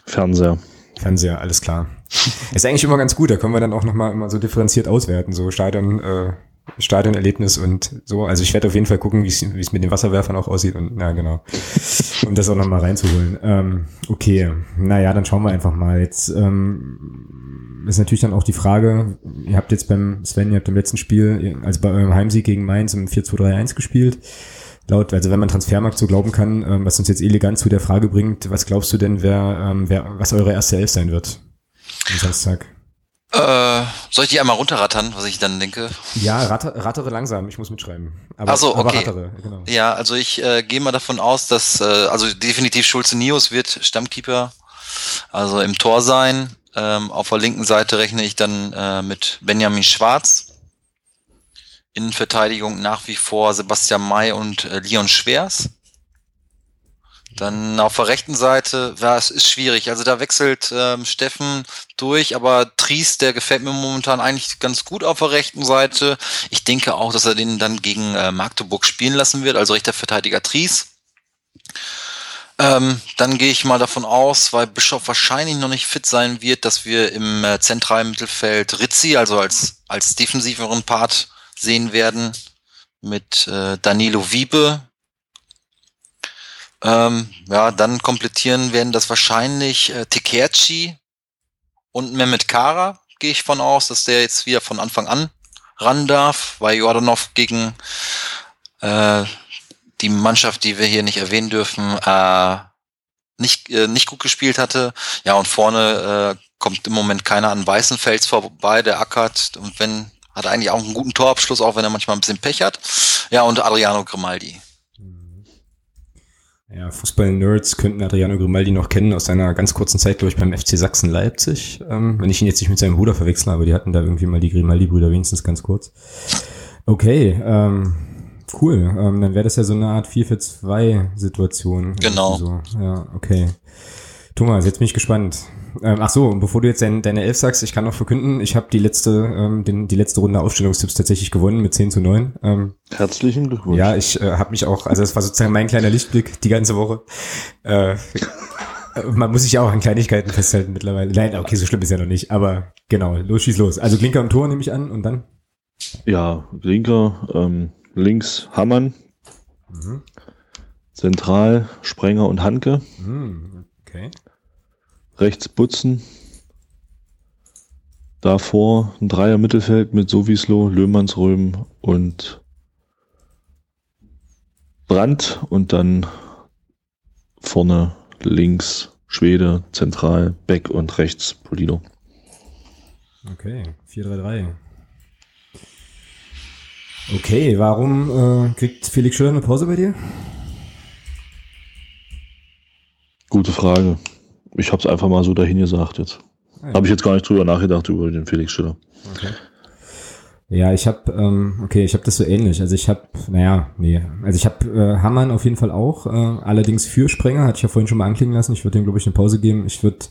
Fernseher. Fernseher, alles klar. [LAUGHS] Ist eigentlich immer ganz gut, da können wir dann auch nochmal immer so differenziert auswerten, so Stadion, äh, Stadionerlebnis und so. Also ich werde auf jeden Fall gucken, wie es mit den Wasserwerfern auch aussieht und na genau. [LAUGHS] Um das auch nochmal reinzuholen. Ähm, okay, naja, dann schauen wir einfach mal. Jetzt ähm, ist natürlich dann auch die Frage, ihr habt jetzt beim Sven, ihr habt im letzten Spiel, also bei eurem Heimsieg gegen Mainz im 4-2-3-1 gespielt. Laut, also wenn man Transfermarkt so glauben kann, ähm, was uns jetzt elegant zu der Frage bringt, was glaubst du denn, wer, ähm, wer was eure erste Elf sein wird am Samstag? Äh, soll ich die einmal runterrattern, was ich dann denke? Ja, ratter, rattere langsam, ich muss mitschreiben. Aber, Ach so, okay. Rattere, genau. Ja, also ich äh, gehe mal davon aus, dass, äh, also definitiv Schulze Nios wird Stammkeeper, also im Tor sein. Ähm, auf der linken Seite rechne ich dann äh, mit Benjamin Schwarz. Innenverteidigung nach wie vor Sebastian May und äh, Leon Schwers. Dann auf der rechten Seite, ja, es ist schwierig. Also da wechselt ähm, Steffen durch, aber Tries, der gefällt mir momentan eigentlich ganz gut auf der rechten Seite. Ich denke auch, dass er den dann gegen äh, Magdeburg spielen lassen wird, also rechter Verteidiger Tries. Ähm, dann gehe ich mal davon aus, weil Bischof wahrscheinlich noch nicht fit sein wird, dass wir im äh, zentralen Mittelfeld Rizzi, also als, als defensiveren Part sehen werden, mit äh, Danilo Wiebe, ähm, ja, dann komplettieren werden das wahrscheinlich äh, Tekerci und Mehmet Kara, gehe ich von aus, dass der jetzt wieder von Anfang an ran darf, weil Jordanov gegen äh, die Mannschaft, die wir hier nicht erwähnen dürfen, äh, nicht, äh, nicht gut gespielt hatte. Ja, und vorne äh, kommt im Moment keiner an Weißenfels vorbei, der ackert. Und wenn, hat eigentlich auch einen guten Torabschluss, auch wenn er manchmal ein bisschen Pech hat. Ja, und Adriano Grimaldi. Ja, Fußball-Nerds könnten Adriano Grimaldi noch kennen aus seiner ganz kurzen Zeit, glaube ich, beim FC Sachsen Leipzig. Ähm, wenn ich ihn jetzt nicht mit seinem Bruder verwechsel, aber die hatten da irgendwie mal die Grimaldi-Brüder wenigstens ganz kurz. Okay, ähm, cool. Ähm, dann wäre das ja so eine Art 4-4-2-Situation. Genau. So. Ja, okay. Thomas, jetzt bin ich gespannt. Ähm, ach so, bevor du jetzt dein, deine Elf sagst, ich kann noch verkünden, ich habe die letzte, ähm, den, die letzte Runde Aufstellungstipps tatsächlich gewonnen mit 10 zu 9. Ähm, Herzlichen Glückwunsch. Ja, ich äh, habe mich auch, also das war sozusagen mein kleiner Lichtblick die ganze Woche. Äh, [LAUGHS] man muss sich ja auch an Kleinigkeiten festhalten mittlerweile. Nein, okay, so schlimm ist ja noch nicht, aber genau, los, schieß los. Also Klinker am Tor nehme ich an und dann? Ja, Linker, ähm, links Hammann, mhm. zentral Sprenger und Hanke. Mhm, okay rechts Butzen. Davor ein Dreier Mittelfeld mit Sowieslo, Löhmannsröhm und Brandt und dann vorne links Schwede, zentral Beck und rechts Polino. Okay, 4-3-3. Okay, warum äh, kriegt Felix Schiller eine Pause bei dir? Gute Frage. Ich habe es einfach mal so dahin gesagt jetzt. Ah, Habe ich jetzt gar nicht drüber nachgedacht, über den Felix Schiller. Okay. Ja, ich habe, ähm, okay, ich habe das so ähnlich. Also ich habe, naja, nee, also ich habe äh, Hammann auf jeden Fall auch, äh, allerdings für Sprenger, hatte ich ja vorhin schon mal anklingen lassen. Ich würde dem, glaube ich, eine Pause geben. Ich würde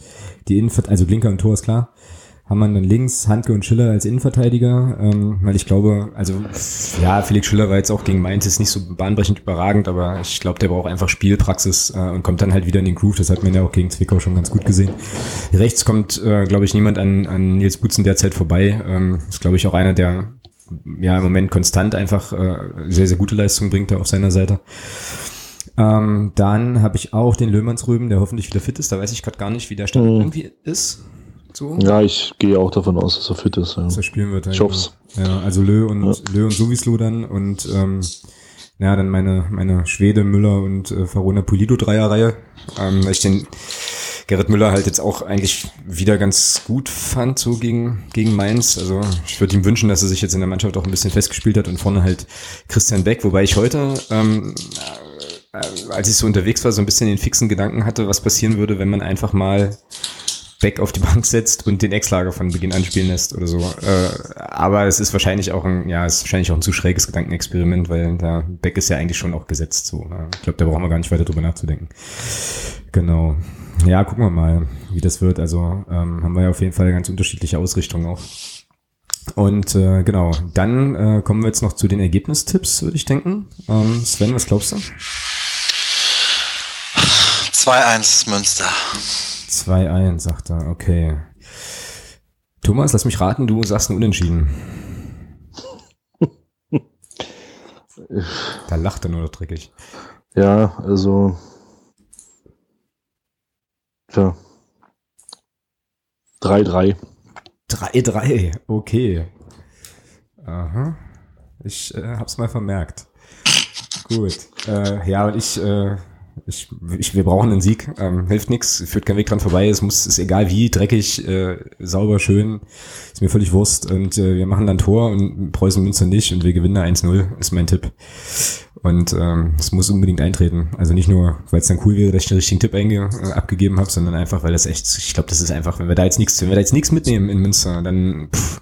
die Innenvert also Blinker und Tor ist klar. Hammann dann links, Handke und Schiller als Innenverteidiger, ähm, weil ich glaube, also ja, Felix Schiller war jetzt auch gegen Mainz ist nicht so bahnbrechend überragend, aber ich glaube, der braucht einfach Spielpraxis äh, und kommt dann halt wieder in den Groove. Das hat man ja auch gegen Zwickau schon ganz gut gesehen. Rechts kommt, äh, glaube ich, niemand an, an Nils Butzen derzeit vorbei. Ähm, ist, glaube ich, auch einer, der ja im Moment konstant einfach äh, sehr, sehr gute Leistung bringt da auf seiner Seite. Ähm, dann habe ich auch den Löhmannsrüben, der hoffentlich wieder fit ist. Da weiß ich gerade gar nicht, wie der Stand mhm. irgendwie ist. So. Ja, ich gehe auch davon aus, dass er fit ist. Ja. Dass er spielen wird. Ja, ich hoffe Ja, also Lö und, ja. Lö und Suvislo dann und ähm, ja, dann meine, meine Schwede, Müller und äh, Farona Pulido Dreierreihe. Ähm, weil ich den Gerrit Müller halt jetzt auch eigentlich wieder ganz gut fand, so gegen, gegen Mainz. Also ich würde ihm wünschen, dass er sich jetzt in der Mannschaft auch ein bisschen festgespielt hat und vorne halt Christian Beck, wobei ich heute, ähm, äh, als ich so unterwegs war, so ein bisschen den fixen Gedanken hatte, was passieren würde, wenn man einfach mal Beck auf die Bank setzt und den Ex-Lager von Beginn an spielen lässt oder so. Äh, aber es ist wahrscheinlich auch ein, ja, es ist wahrscheinlich auch ein zu schräges Gedankenexperiment, weil da Beck ist ja eigentlich schon auch gesetzt so. Ich glaube, da brauchen wir gar nicht weiter drüber nachzudenken. Genau. Ja, gucken wir mal, wie das wird. Also ähm, haben wir ja auf jeden Fall ganz unterschiedliche Ausrichtungen auch. Und äh, genau, dann äh, kommen wir jetzt noch zu den Ergebnistipps, würde ich denken. Ähm, Sven, was glaubst du? 2-1 Münster. 2-1, sagt er, okay. Thomas, lass mich raten, du sagst ein Unentschieden. [LAUGHS] da lacht er nur noch dreckig. Ja, also. Tja. 3-3. 3-3, okay. Aha. Ich äh, hab's mal vermerkt. Gut. Äh, ja, und ich äh, ich, ich, wir brauchen einen Sieg. Ähm, hilft nichts, führt kein Weg dran vorbei. Es muss, ist egal wie, dreckig, äh, sauber, schön. Ist mir völlig Wurst. Und äh, wir machen dann Tor und Preußen Münster nicht und wir gewinnen 1-0, ist mein Tipp. Und ähm, es muss unbedingt eintreten. Also nicht nur, weil es dann cool wäre, dass ich den richtigen Tipp einge äh, abgegeben habe, sondern einfach, weil das echt, ich glaube, das ist einfach, wenn wir da jetzt nichts, wenn wir da jetzt nichts mitnehmen in Münster, dann pff,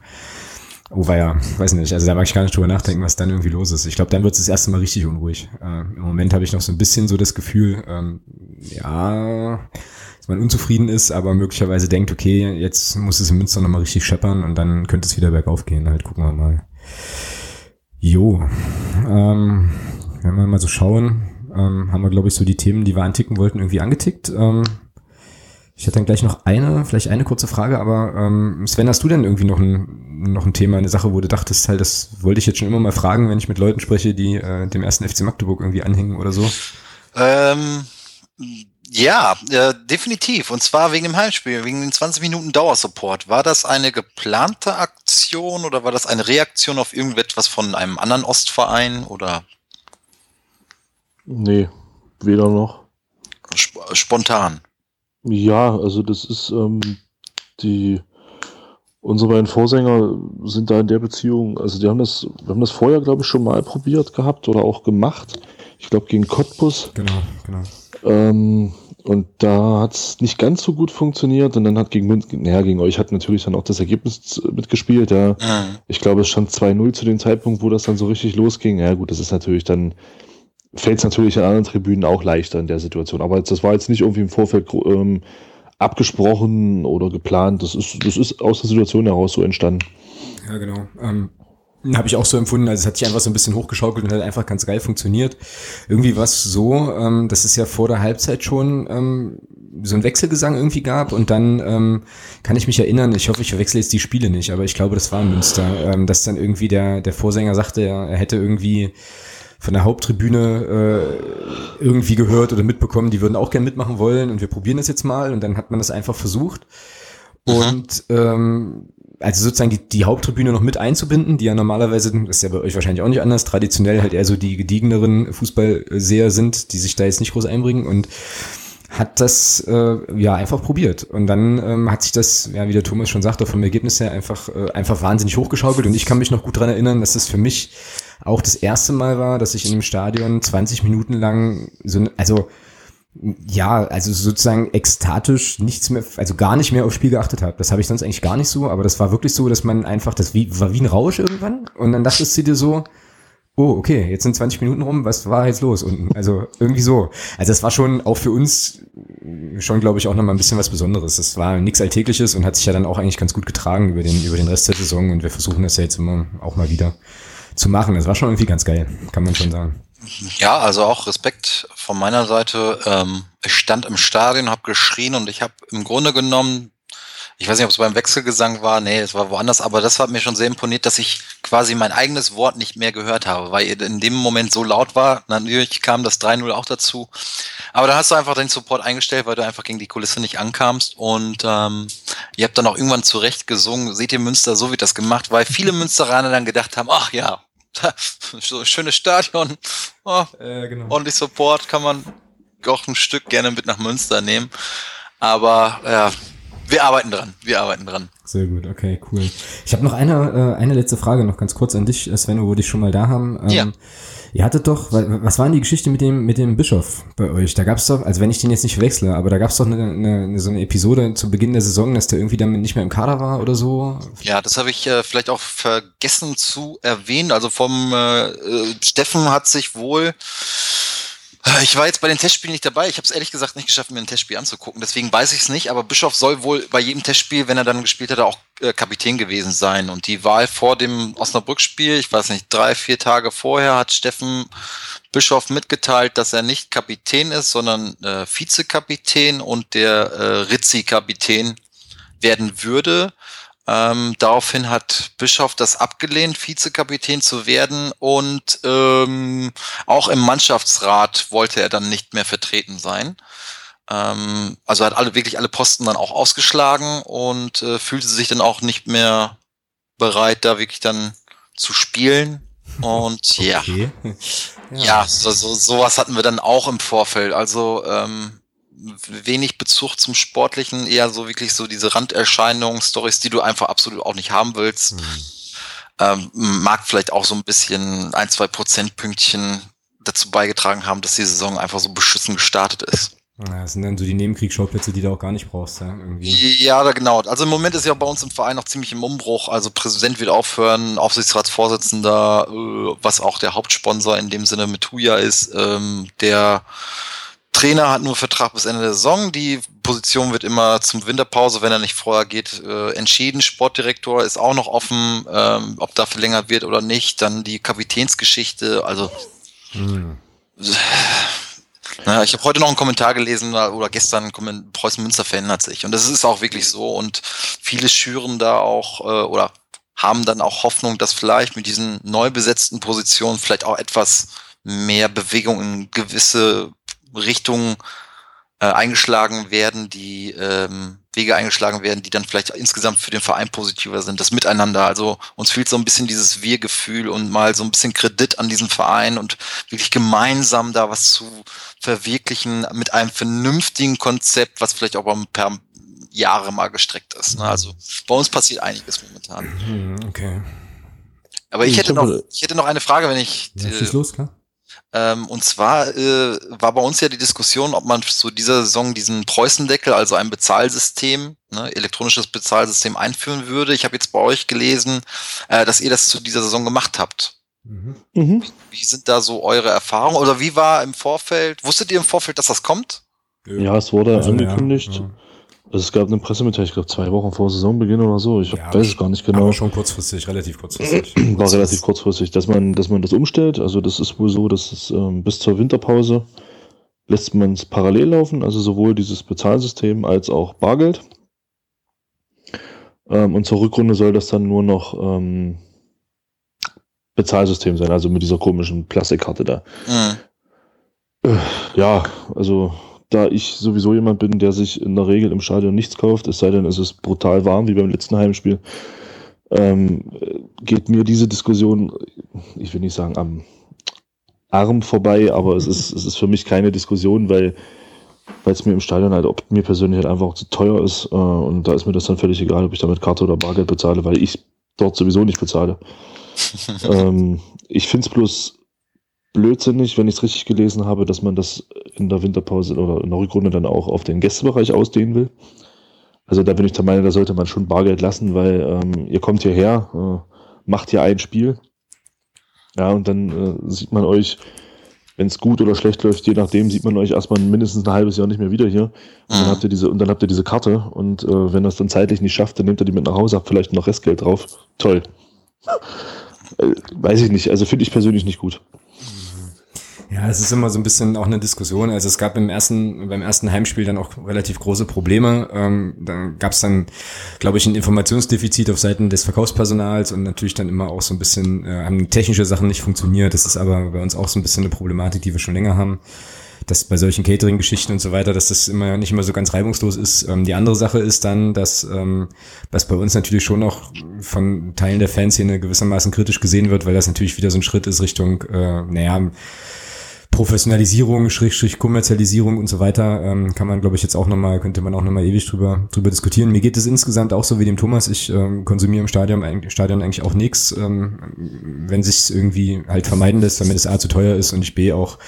Oh, war ja, weiß nicht. Also da mag ich gar nicht drüber nachdenken, was dann irgendwie los ist. Ich glaube, dann wird es das erste Mal richtig unruhig. Äh, Im Moment habe ich noch so ein bisschen so das Gefühl, ähm, ja, dass man unzufrieden ist, aber möglicherweise denkt, okay, jetzt muss es in Münster nochmal richtig scheppern und dann könnte es wieder bergauf gehen. Halt gucken wir mal. Jo, ähm, wenn wir mal so schauen, ähm, haben wir, glaube ich, so die Themen, die wir anticken wollten, irgendwie angetickt. Ähm, ich hätte dann gleich noch eine, vielleicht eine kurze Frage, aber ähm, Sven, hast du denn irgendwie noch ein, noch ein Thema, eine Sache, wo du dachtest, halt, das wollte ich jetzt schon immer mal fragen, wenn ich mit Leuten spreche, die äh, dem ersten FC Magdeburg irgendwie anhängen oder so? Ähm, ja, äh, definitiv. Und zwar wegen dem Heimspiel, wegen den 20 Minuten Dauersupport. War das eine geplante Aktion oder war das eine Reaktion auf irgendetwas von einem anderen Ostverein oder? Nee, weder noch. Sp spontan. Ja, also das ist ähm, die unsere beiden Vorsänger sind da in der Beziehung, also die haben das, wir haben das vorher, glaube ich, schon mal probiert gehabt oder auch gemacht. Ich glaube gegen Cottbus. Genau, genau. Ähm, und da hat es nicht ganz so gut funktioniert und dann hat gegen naja, gegen euch hat natürlich dann auch das Ergebnis mitgespielt, ja. Mhm. Ich glaube, es stand 2-0 zu dem Zeitpunkt, wo das dann so richtig losging. Ja gut, das ist natürlich dann fällt es natürlich an anderen Tribünen auch leichter in der Situation. Aber das war jetzt nicht irgendwie im Vorfeld ähm, abgesprochen oder geplant. Das ist, das ist aus der Situation heraus so entstanden. Ja, genau. Ähm, habe ich auch so empfunden. Also es hat sich einfach so ein bisschen hochgeschaukelt und hat einfach ganz geil funktioniert. Irgendwie war es so, ähm, dass es ja vor der Halbzeit schon ähm, so ein Wechselgesang irgendwie gab und dann ähm, kann ich mich erinnern, ich hoffe, ich verwechsle jetzt die Spiele nicht, aber ich glaube, das war in Münster, ähm, dass dann irgendwie der, der Vorsänger sagte, er, er hätte irgendwie von der Haupttribüne äh, irgendwie gehört oder mitbekommen, die würden auch gern mitmachen wollen und wir probieren das jetzt mal. Und dann hat man das einfach versucht. Und ähm, also sozusagen die, die Haupttribüne noch mit einzubinden, die ja normalerweise, das ist ja bei euch wahrscheinlich auch nicht anders, traditionell halt eher so die gediegeneren Fußballseher sind, die sich da jetzt nicht groß einbringen. Und hat das äh, ja einfach probiert. Und dann ähm, hat sich das, ja wie der Thomas schon sagte, vom Ergebnis her einfach äh, einfach wahnsinnig hochgeschaukelt. Und ich kann mich noch gut dran erinnern, dass das für mich auch das erste Mal war, dass ich in einem Stadion 20 Minuten lang so, also Ja, also sozusagen ekstatisch nichts mehr, also gar nicht mehr aufs Spiel geachtet habe. Das habe ich sonst eigentlich gar nicht so, aber das war wirklich so, dass man einfach, das wie, war wie ein Rausch irgendwann. Und dann dachtest du dir so, oh, okay, jetzt sind 20 Minuten rum, was war jetzt los unten? Also irgendwie so. Also es war schon auch für uns schon, glaube ich, auch nochmal ein bisschen was Besonderes. Es war nichts Alltägliches und hat sich ja dann auch eigentlich ganz gut getragen über den, über den Rest der Saison und wir versuchen das ja jetzt immer auch mal wieder zu machen. Es war schon irgendwie ganz geil, kann man schon sagen. Ja, also auch Respekt von meiner Seite. Ähm, ich stand im Stadion, habe geschrien und ich habe im Grunde genommen ich weiß nicht, ob es beim Wechselgesang war, nee, es war woanders, aber das hat mir schon sehr imponiert, dass ich quasi mein eigenes Wort nicht mehr gehört habe, weil ihr in dem Moment so laut war. Natürlich kam das 3-0 auch dazu. Aber da hast du einfach den Support eingestellt, weil du einfach gegen die Kulisse nicht ankamst. Und ähm, ihr habt dann auch irgendwann zurecht gesungen, seht ihr Münster, so wird das gemacht, weil viele Münsteraner dann gedacht haben, ach ja, [LAUGHS] so ein schönes Stadion, oh, äh, genau. ordentlich Support, kann man auch ein Stück gerne mit nach Münster nehmen. Aber ja, wir arbeiten dran. Wir arbeiten dran. Sehr gut, okay, cool. Ich habe noch eine, äh, eine letzte Frage noch ganz kurz an dich, Sven, wo wir dich schon mal da haben. Ähm, ja. Ihr hattet doch, was war denn die Geschichte mit dem, mit dem Bischof bei euch? Da gab's doch, also wenn ich den jetzt nicht verwechsle, aber da gab's doch eine, eine, so eine Episode zu Beginn der Saison, dass der irgendwie damit nicht mehr im Kader war oder so. Ja, das habe ich äh, vielleicht auch vergessen zu erwähnen. Also vom äh, äh Steffen hat sich wohl ich war jetzt bei den Testspielen nicht dabei. Ich habe es ehrlich gesagt nicht geschafft, mir ein Testspiel anzugucken. Deswegen weiß ich es nicht. Aber Bischof soll wohl bei jedem Testspiel, wenn er dann gespielt hat, auch äh, Kapitän gewesen sein. Und die Wahl vor dem Osnabrück-Spiel, ich weiß nicht, drei, vier Tage vorher, hat Steffen Bischof mitgeteilt, dass er nicht Kapitän ist, sondern äh, Vizekapitän und der äh, Rizzi-Kapitän werden würde. Ähm, daraufhin hat Bischof das abgelehnt, Vizekapitän zu werden und ähm, auch im Mannschaftsrat wollte er dann nicht mehr vertreten sein. Ähm, also hat alle wirklich alle Posten dann auch ausgeschlagen und äh, fühlte sich dann auch nicht mehr bereit, da wirklich dann zu spielen. Und okay. ja, ja, ja so, so, sowas hatten wir dann auch im Vorfeld. Also ähm, wenig Bezug zum Sportlichen, eher so wirklich so diese Randerscheinungen, Stories, die du einfach absolut auch nicht haben willst. Mhm. Ähm, mag vielleicht auch so ein bisschen ein, zwei Prozentpünktchen dazu beigetragen haben, dass die Saison einfach so beschissen gestartet ist. Ja, das sind dann so die Nebenkriegsschauplätze, die du auch gar nicht brauchst, ja, irgendwie. Ja, da genau. Also im Moment ist ja bei uns im Verein noch ziemlich im Umbruch. Also Präsident wird aufhören, Aufsichtsratsvorsitzender, äh, was auch der Hauptsponsor in dem Sinne mit Huja ist, ähm, der Trainer hat nur Vertrag bis Ende der Saison. Die Position wird immer zum Winterpause, wenn er nicht vorher geht, äh, entschieden. Sportdirektor ist auch noch offen, ähm, ob da verlängert wird oder nicht. Dann die Kapitänsgeschichte. Also hm. naja, ich habe heute noch einen Kommentar gelesen oder gestern Preußen Münster verändert sich. Und das ist auch wirklich so. Und viele schüren da auch äh, oder haben dann auch Hoffnung, dass vielleicht mit diesen neu besetzten Positionen vielleicht auch etwas mehr Bewegung in gewisse Richtungen äh, eingeschlagen werden, die ähm, Wege eingeschlagen werden, die dann vielleicht insgesamt für den Verein positiver sind. Das Miteinander. Also uns fehlt so ein bisschen dieses Wir-Gefühl und mal so ein bisschen Kredit an diesen Verein und wirklich gemeinsam da was zu verwirklichen mit einem vernünftigen Konzept, was vielleicht auch per Jahre mal gestreckt ist. Ne? Also bei uns passiert einiges momentan. Mhm, okay. Aber ich, ich hätte noch, ich hätte noch eine Frage, wenn ich. Ja, schieß los, klar. Ähm, und zwar äh, war bei uns ja die Diskussion, ob man zu dieser Saison diesen Preußendeckel, also ein Bezahlsystem, ne, elektronisches Bezahlsystem einführen würde. Ich habe jetzt bei euch gelesen, äh, dass ihr das zu dieser Saison gemacht habt. Mhm. mhm. Wie sind da so eure Erfahrungen? Oder wie war im Vorfeld? Wusstet ihr im Vorfeld, dass das kommt? Ja, es wurde also, angekündigt. Ja, ja. Also es gab eine Pressemitteilung, ich glaube zwei Wochen vor Saisonbeginn oder so. Ich ja, weiß es gar nicht genau. Aber schon kurzfristig, relativ kurzfristig. [CLEARS THROAT] War relativ kurzfristig, dass man, dass man das umstellt. Also das ist wohl so, dass es ähm, bis zur Winterpause lässt man es parallel laufen, also sowohl dieses Bezahlsystem als auch Bargeld. Ähm, und zur Rückrunde soll das dann nur noch ähm, Bezahlsystem sein, also mit dieser komischen Plastikkarte da. Mhm. Ja, also da ich sowieso jemand bin, der sich in der Regel im Stadion nichts kauft, es sei denn, es ist brutal warm, wie beim letzten Heimspiel, ähm, geht mir diese Diskussion, ich will nicht sagen am Arm vorbei, aber es ist, es ist für mich keine Diskussion, weil weil es mir im Stadion halt, ob mir persönlich halt einfach auch zu teuer ist äh, und da ist mir das dann völlig egal, ob ich damit Karte oder Bargeld bezahle, weil ich dort sowieso nicht bezahle. [LAUGHS] ähm, ich finde es bloß blödsinnig, wenn ich es richtig gelesen habe, dass man das in der Winterpause oder in der Rückrunde dann auch auf den Gästebereich ausdehnen will. Also da bin ich der Meinung, da sollte man schon Bargeld lassen, weil ähm, ihr kommt hierher, äh, macht hier ein Spiel. Ja, und dann äh, sieht man euch, wenn es gut oder schlecht läuft, je nachdem, sieht man euch erstmal mindestens ein halbes Jahr nicht mehr wieder hier. Und dann mhm. habt ihr diese, und dann habt ihr diese Karte. Und äh, wenn das dann zeitlich nicht schafft, dann nehmt ihr die mit nach Hause, habt vielleicht noch Restgeld drauf. Toll. [LAUGHS] Äh, weiß ich nicht. Also finde ich persönlich nicht gut. Ja, es ist immer so ein bisschen auch eine Diskussion. Also es gab im ersten, beim ersten Heimspiel dann auch relativ große Probleme. Ähm, da gab es dann, glaube ich, ein Informationsdefizit auf Seiten des Verkaufspersonals und natürlich dann immer auch so ein bisschen, äh, haben technische Sachen nicht funktioniert. Das ist aber bei uns auch so ein bisschen eine Problematik, die wir schon länger haben dass bei solchen Catering-Geschichten und so weiter, dass das immer nicht immer so ganz reibungslos ist. Ähm, die andere Sache ist dann, dass ähm, was bei uns natürlich schon auch von Teilen der Fanszene gewissermaßen kritisch gesehen wird, weil das natürlich wieder so ein Schritt ist Richtung, äh, naja, Professionalisierung, Schrägstrich Kommerzialisierung und so weiter, ähm, kann man, glaube ich, jetzt auch nochmal, könnte man auch nochmal ewig drüber, drüber diskutieren. Mir geht es insgesamt auch so wie dem Thomas. Ich ähm, konsumiere im Stadion, Stadion eigentlich auch nichts, ähm, wenn sich irgendwie halt vermeiden lässt, damit es A zu teuer ist und ich B auch,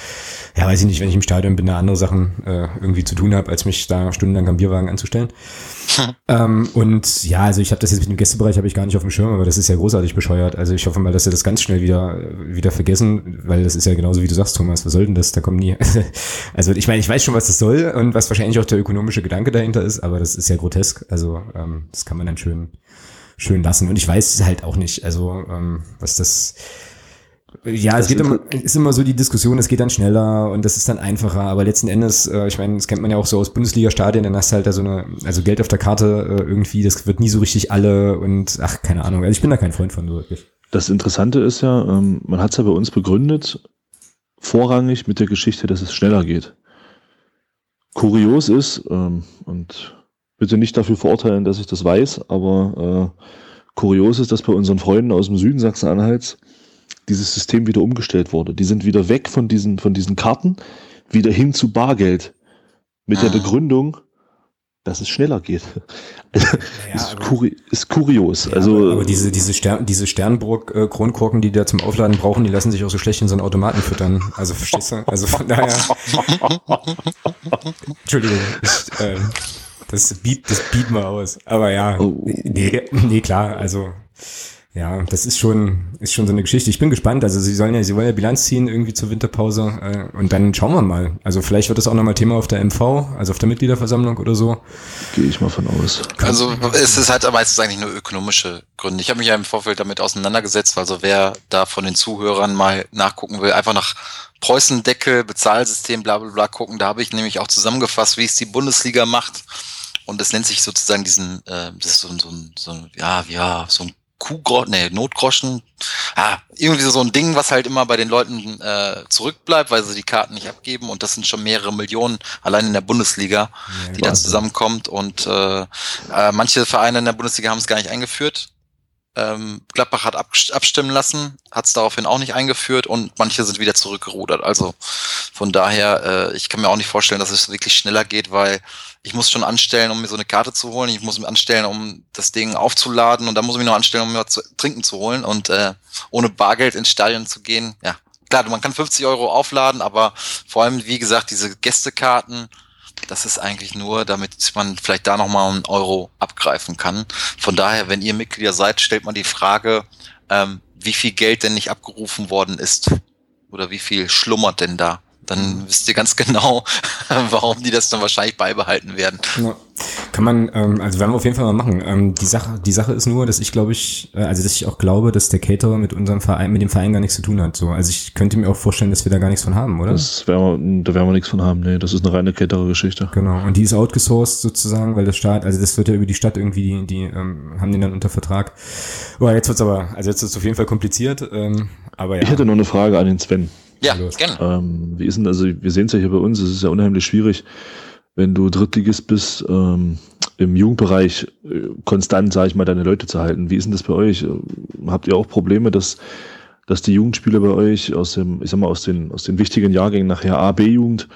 ja, weiß ich nicht, wenn ich im Stadion bin, da andere Sachen äh, irgendwie zu tun habe, als mich da stundenlang am Bierwagen anzustellen. [LAUGHS] ähm, und ja, also ich habe das jetzt mit dem Gästebereich habe ich gar nicht auf dem Schirm, aber das ist ja großartig bescheuert. Also ich hoffe mal, dass sie das ganz schnell wieder wieder vergessen, weil das ist ja genauso wie du sagst, Thomas. Was soll denn das? Da kommen nie. [LAUGHS] also ich meine, ich weiß schon, was das soll und was wahrscheinlich auch der ökonomische Gedanke dahinter ist, aber das ist ja grotesk. Also ähm, das kann man dann schön schön lassen. Und ich weiß halt auch nicht, also ähm, was das ja, das es geht immer, ist immer so die Diskussion, es geht dann schneller und das ist dann einfacher, aber letzten Endes, äh, ich meine, das kennt man ja auch so aus Bundesliga-Stadien, dann hast du halt da so eine, also Geld auf der Karte äh, irgendwie, das wird nie so richtig alle und ach, keine Ahnung, also ich bin da kein Freund von, so wirklich. Das Interessante ist ja, ähm, man hat es ja bei uns begründet, vorrangig mit der Geschichte, dass es schneller geht. Kurios ist, ähm, und bitte nicht dafür verurteilen, dass ich das weiß, aber äh, kurios ist, dass bei unseren Freunden aus dem Süden Sachsen-Anhalts dieses System wieder umgestellt wurde. Die sind wieder weg von diesen, von diesen Karten, wieder hin zu Bargeld. Mit ah. der Begründung, dass es schneller geht. Ja, [LAUGHS] ist, kuri ist, kurios. Ja, also, aber, aber, diese, diese, Stern, diese Sternburg-Kronkorken, die da zum Aufladen brauchen, die lassen sich auch so schlecht in so einen Automaten füttern. Also verstehst du? Also von daher. [LAUGHS] Entschuldigung. Ich, äh, das bietet das biet mal aus. Aber ja, oh. nee, nee, klar, also ja, das ist schon, ist schon so eine Geschichte. Ich bin gespannt. Also sie sollen ja, sie wollen ja Bilanz ziehen irgendwie zur Winterpause äh, und dann schauen wir mal. Also vielleicht wird das auch nochmal Thema auf der MV, also auf der Mitgliederversammlung oder so. Gehe ich mal von aus. Also es ist halt meistens eigentlich nur ökonomische Gründe. Ich habe mich ja im Vorfeld damit auseinandergesetzt. Also wer da von den Zuhörern mal nachgucken will, einfach nach Preußendeckel, Bezahlsystem, bla bla bla gucken. Da habe ich nämlich auch zusammengefasst, wie es die Bundesliga macht. Und das nennt sich sozusagen diesen, äh, das ist so, so, so, ja, ja, so ein Kuhgroschen, nee, Notgroschen, ah, irgendwie so ein Ding, was halt immer bei den Leuten äh, zurückbleibt, weil sie die Karten nicht abgeben. Und das sind schon mehrere Millionen allein in der Bundesliga, ja, die da zusammenkommt. Und äh, äh, manche Vereine in der Bundesliga haben es gar nicht eingeführt. Ähm, Gladbach hat abstimmen lassen, hat es daraufhin auch nicht eingeführt und manche sind wieder zurückgerudert. Also von daher, äh, ich kann mir auch nicht vorstellen, dass es wirklich schneller geht, weil ich muss schon anstellen, um mir so eine Karte zu holen. Ich muss mich anstellen, um das Ding aufzuladen und dann muss ich mich noch anstellen, um mir was zu trinken zu holen. Und äh, ohne Bargeld ins Stadion zu gehen, ja, klar, man kann 50 Euro aufladen, aber vor allem, wie gesagt, diese Gästekarten, das ist eigentlich nur, damit man vielleicht da nochmal einen Euro abgreifen kann. Von daher, wenn ihr Mitglieder seid, stellt man die Frage, ähm, wie viel Geld denn nicht abgerufen worden ist oder wie viel schlummert denn da dann wisst ihr ganz genau, [LAUGHS] warum die das dann wahrscheinlich beibehalten werden. Ja. Kann man, ähm, also werden wir auf jeden Fall mal machen. Ähm, die Sache, die Sache ist nur, dass ich glaube ich, äh, also dass ich auch glaube, dass der Caterer mit unserem Verein, mit dem Verein gar nichts zu tun hat. So, also ich könnte mir auch vorstellen, dass wir da gar nichts von haben, oder? Das werden wir, da werden wir nichts von haben. Nee, das ist eine reine Caterer-Geschichte. Genau. Und die ist outgesourced sozusagen, weil das Staat, also das wird ja über die Stadt irgendwie, die, die ähm, haben den dann unter Vertrag. Oh, jetzt wird's aber, also jetzt ist es auf jeden Fall kompliziert. Ähm, aber ja. Ich hätte noch eine Frage an den Sven. Ja, los. gerne. Ähm, wie ist denn, also wir sehen es ja hier bei uns, es ist ja unheimlich schwierig, wenn du Drittligist bist, ähm, im Jugendbereich äh, konstant, sage ich mal, deine Leute zu halten. Wie ist denn das bei euch? Habt ihr auch Probleme, dass, dass die Jugendspieler bei euch aus dem, ich sag mal, aus den, aus den wichtigen Jahrgängen nachher A, B-Jugend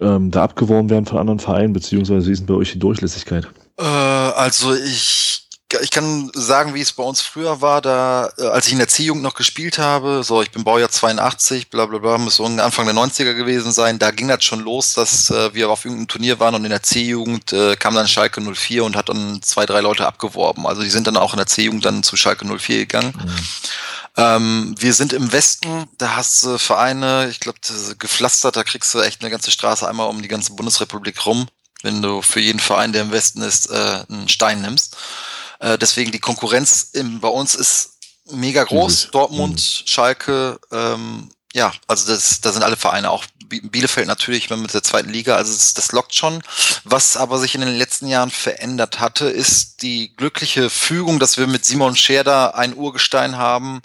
ähm, da abgeworben werden von anderen Vereinen, beziehungsweise wie ist denn bei euch die Durchlässigkeit? Äh, also ich ich kann sagen, wie es bei uns früher war, da, äh, als ich in der C-Jugend noch gespielt habe, so, ich bin Baujahr 82, bla, bla, bla, muss so Anfang der 90er gewesen sein, da ging das schon los, dass äh, wir auf irgendeinem Turnier waren und in der C-Jugend äh, kam dann Schalke 04 und hat dann zwei, drei Leute abgeworben. Also die sind dann auch in der C-Jugend dann zu Schalke 04 gegangen. Mhm. Ähm, wir sind im Westen, da hast du Vereine, ich glaube, gepflastert, da kriegst du echt eine ganze Straße einmal um die ganze Bundesrepublik rum, wenn du für jeden Verein, der im Westen ist, äh, einen Stein nimmst. Äh, deswegen die Konkurrenz im, bei uns ist mega groß. Mhm. Dortmund, mhm. Schalke, ähm, ja, also das, da sind alle Vereine, auch Bielefeld natürlich mit der zweiten Liga, also das, das lockt schon. Was aber sich in den letzten Jahren verändert hatte, ist die glückliche Fügung, dass wir mit Simon Scherder ein Urgestein haben,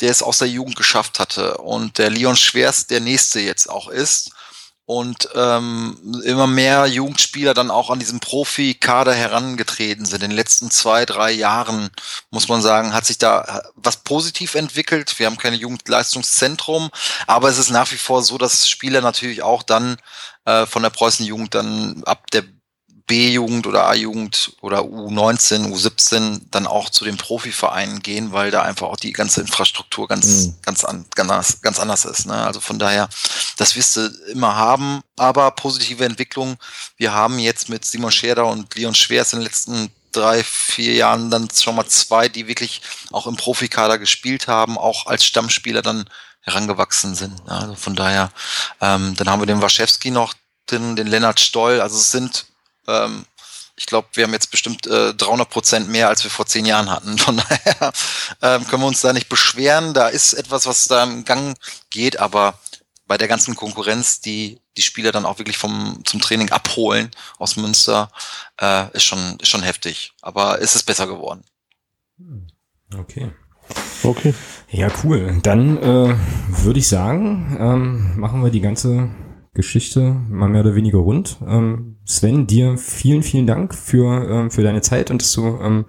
der es aus der Jugend geschafft hatte und der Leon Schwerst der nächste jetzt auch ist und ähm, immer mehr Jugendspieler dann auch an diesem Profi-Kader herangetreten sind. In den letzten zwei, drei Jahren, muss man sagen, hat sich da was positiv entwickelt. Wir haben keine Jugendleistungszentrum, aber es ist nach wie vor so, dass Spieler natürlich auch dann äh, von der Preußen-Jugend dann ab der B-Jugend oder A-Jugend oder U19, U17 dann auch zu den Profivereinen gehen, weil da einfach auch die ganze Infrastruktur ganz, mhm. ganz, an, ganz, ganz anders ist. Ne? Also von daher, das wirst du immer haben, aber positive Entwicklung. Wir haben jetzt mit Simon Scherder und Leon Schwers in den letzten drei, vier Jahren dann schon mal zwei, die wirklich auch im Profikader gespielt haben, auch als Stammspieler dann herangewachsen sind. Also von daher, ähm, dann haben wir den Waschewski noch, den, den Lennart Stoll. Also es sind ähm, ich glaube, wir haben jetzt bestimmt äh, 300 Prozent mehr, als wir vor zehn Jahren hatten. [LAUGHS] Von daher ähm, können wir uns da nicht beschweren. Da ist etwas, was da im Gang geht, aber bei der ganzen Konkurrenz, die die Spieler dann auch wirklich vom zum Training abholen aus Münster, äh, ist schon ist schon heftig. Aber ist es besser geworden. Okay. Okay. Ja, cool. Dann äh, würde ich sagen, ähm, machen wir die ganze Geschichte mal mehr oder weniger rund. Ähm, Sven, dir vielen, vielen Dank für, ähm, für deine Zeit und dass du ähm,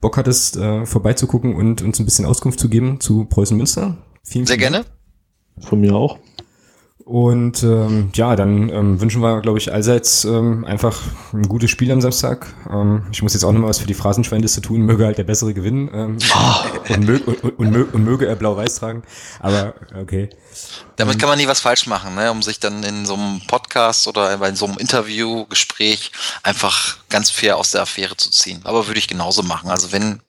Bock hattest, äh, vorbeizugucken und uns ein bisschen Auskunft zu geben zu Preußen Münster. Vielen, Sehr vielen gerne. Von mir auch. Und ähm, ja, dann ähm, wünschen wir, glaube ich, allseits ähm, einfach ein gutes Spiel am Samstag. Ähm, ich muss jetzt auch noch mal was für die Phrasenschweinliste tun. Möge halt der Bessere gewinnen ähm, oh. und, möge, und, und, möge, und möge er blau-weiß tragen. Aber okay. Damit kann man nie was falsch machen, ne? um sich dann in so einem Podcast oder bei so einem Interviewgespräch einfach ganz fair aus der Affäre zu ziehen. Aber würde ich genauso machen. Also wenn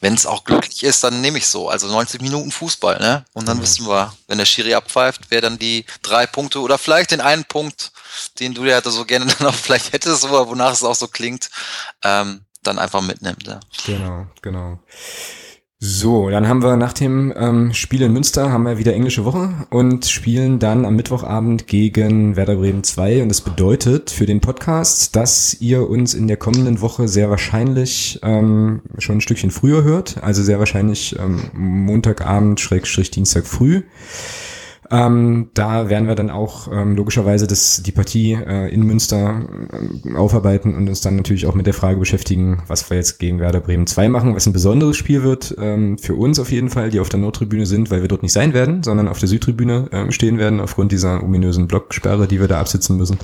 wenn es auch glücklich ist, dann nehme ich so. Also 90 Minuten Fußball, ne? Und dann mhm. wissen wir, wenn der Schiri abpfeift, wer dann die drei Punkte oder vielleicht den einen Punkt, den du ja so gerne [LAUGHS] dann auch vielleicht hättest, oder wonach es auch so klingt, ähm, dann einfach mitnimmt. Ja. Genau, genau. So, dann haben wir nach dem ähm, Spiel in Münster haben wir wieder englische Woche und spielen dann am Mittwochabend gegen Werder Bremen 2 und das bedeutet für den Podcast, dass ihr uns in der kommenden Woche sehr wahrscheinlich ähm, schon ein Stückchen früher hört, also sehr wahrscheinlich ähm, Montagabend, Schrägstrich Dienstag früh. Ähm, da werden wir dann auch ähm, logischerweise das, die Partie äh, in Münster äh, aufarbeiten und uns dann natürlich auch mit der Frage beschäftigen, was wir jetzt gegen Werder Bremen 2 machen, was ein besonderes Spiel wird ähm, für uns auf jeden Fall, die auf der Nordtribüne sind, weil wir dort nicht sein werden, sondern auf der Südtribüne äh, stehen werden, aufgrund dieser ominösen Blocksperre, die wir da absitzen müssen.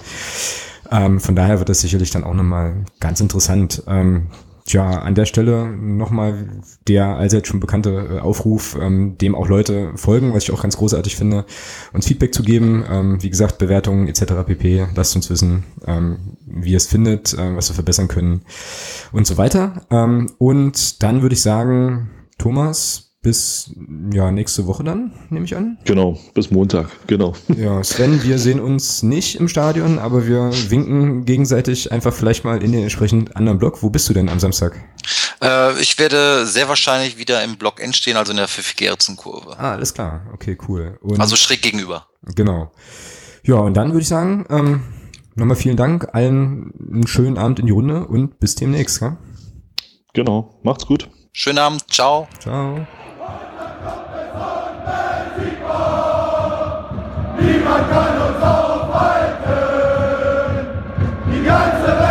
Ähm, von daher wird das sicherlich dann auch nochmal ganz interessant. Ähm, Tja, an der Stelle nochmal der allseits schon bekannte äh, Aufruf, ähm, dem auch Leute folgen, was ich auch ganz großartig finde, uns Feedback zu geben. Ähm, wie gesagt, Bewertungen etc. pp. Lasst uns wissen, ähm, wie ihr es findet, äh, was wir verbessern können und so weiter. Ähm, und dann würde ich sagen, Thomas, bis ja nächste Woche dann, nehme ich an. Genau, bis Montag, genau. [LAUGHS] Ja, Sven, wir sehen uns nicht im Stadion, aber wir winken gegenseitig einfach vielleicht mal in den entsprechend anderen Block. Wo bist du denn am Samstag? Äh, ich werde sehr wahrscheinlich wieder im Block N stehen, also in der Pfiff-Gerzen-Kurve. Ah, alles klar. Okay, cool. Und also schräg gegenüber. Genau. Ja, und dann würde ich sagen, ähm, nochmal vielen Dank, allen einen schönen Abend in die Runde und bis demnächst. Ja? Genau, macht's gut. Schönen Abend, ciao. Ciao. Niemand kann uns aufhalten. Die ganze Welt